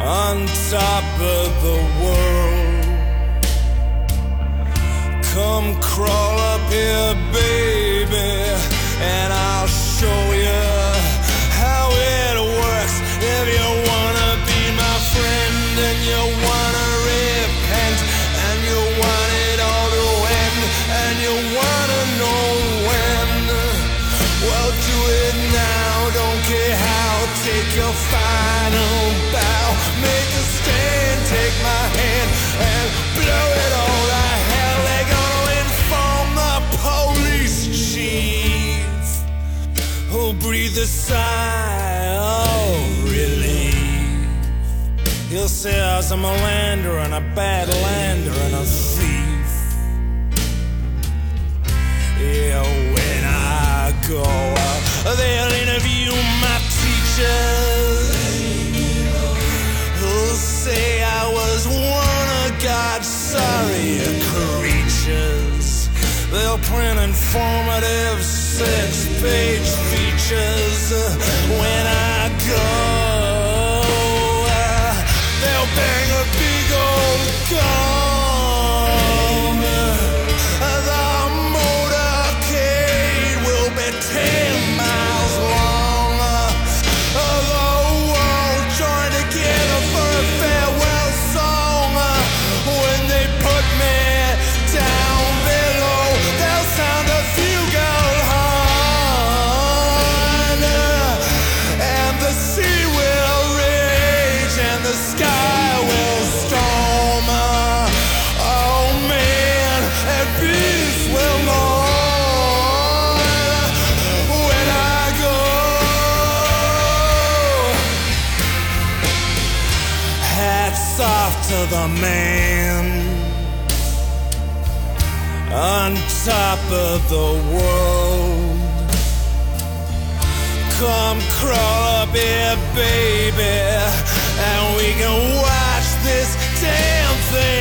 on top of the world. Come crawl up here, baby, and I'll show you how it works. If you my friend and you wanna repent and you want it all to end and you wanna know when, well, do it now. Don't care how. Take your final bow. Make a stand. Take my hand and blow it all to hell. They're gonna inform the police chief. Who'll breathe a sigh He'll say I was a melander and a bad lander and a thief. Yeah, when I go out, they'll interview my teachers. Who'll say I was one of God's sorry creatures. They'll print informative six-page features when I go. They'll bang a big old gong. The man on top of the world. Come crawl up here, baby, and we can watch this damn thing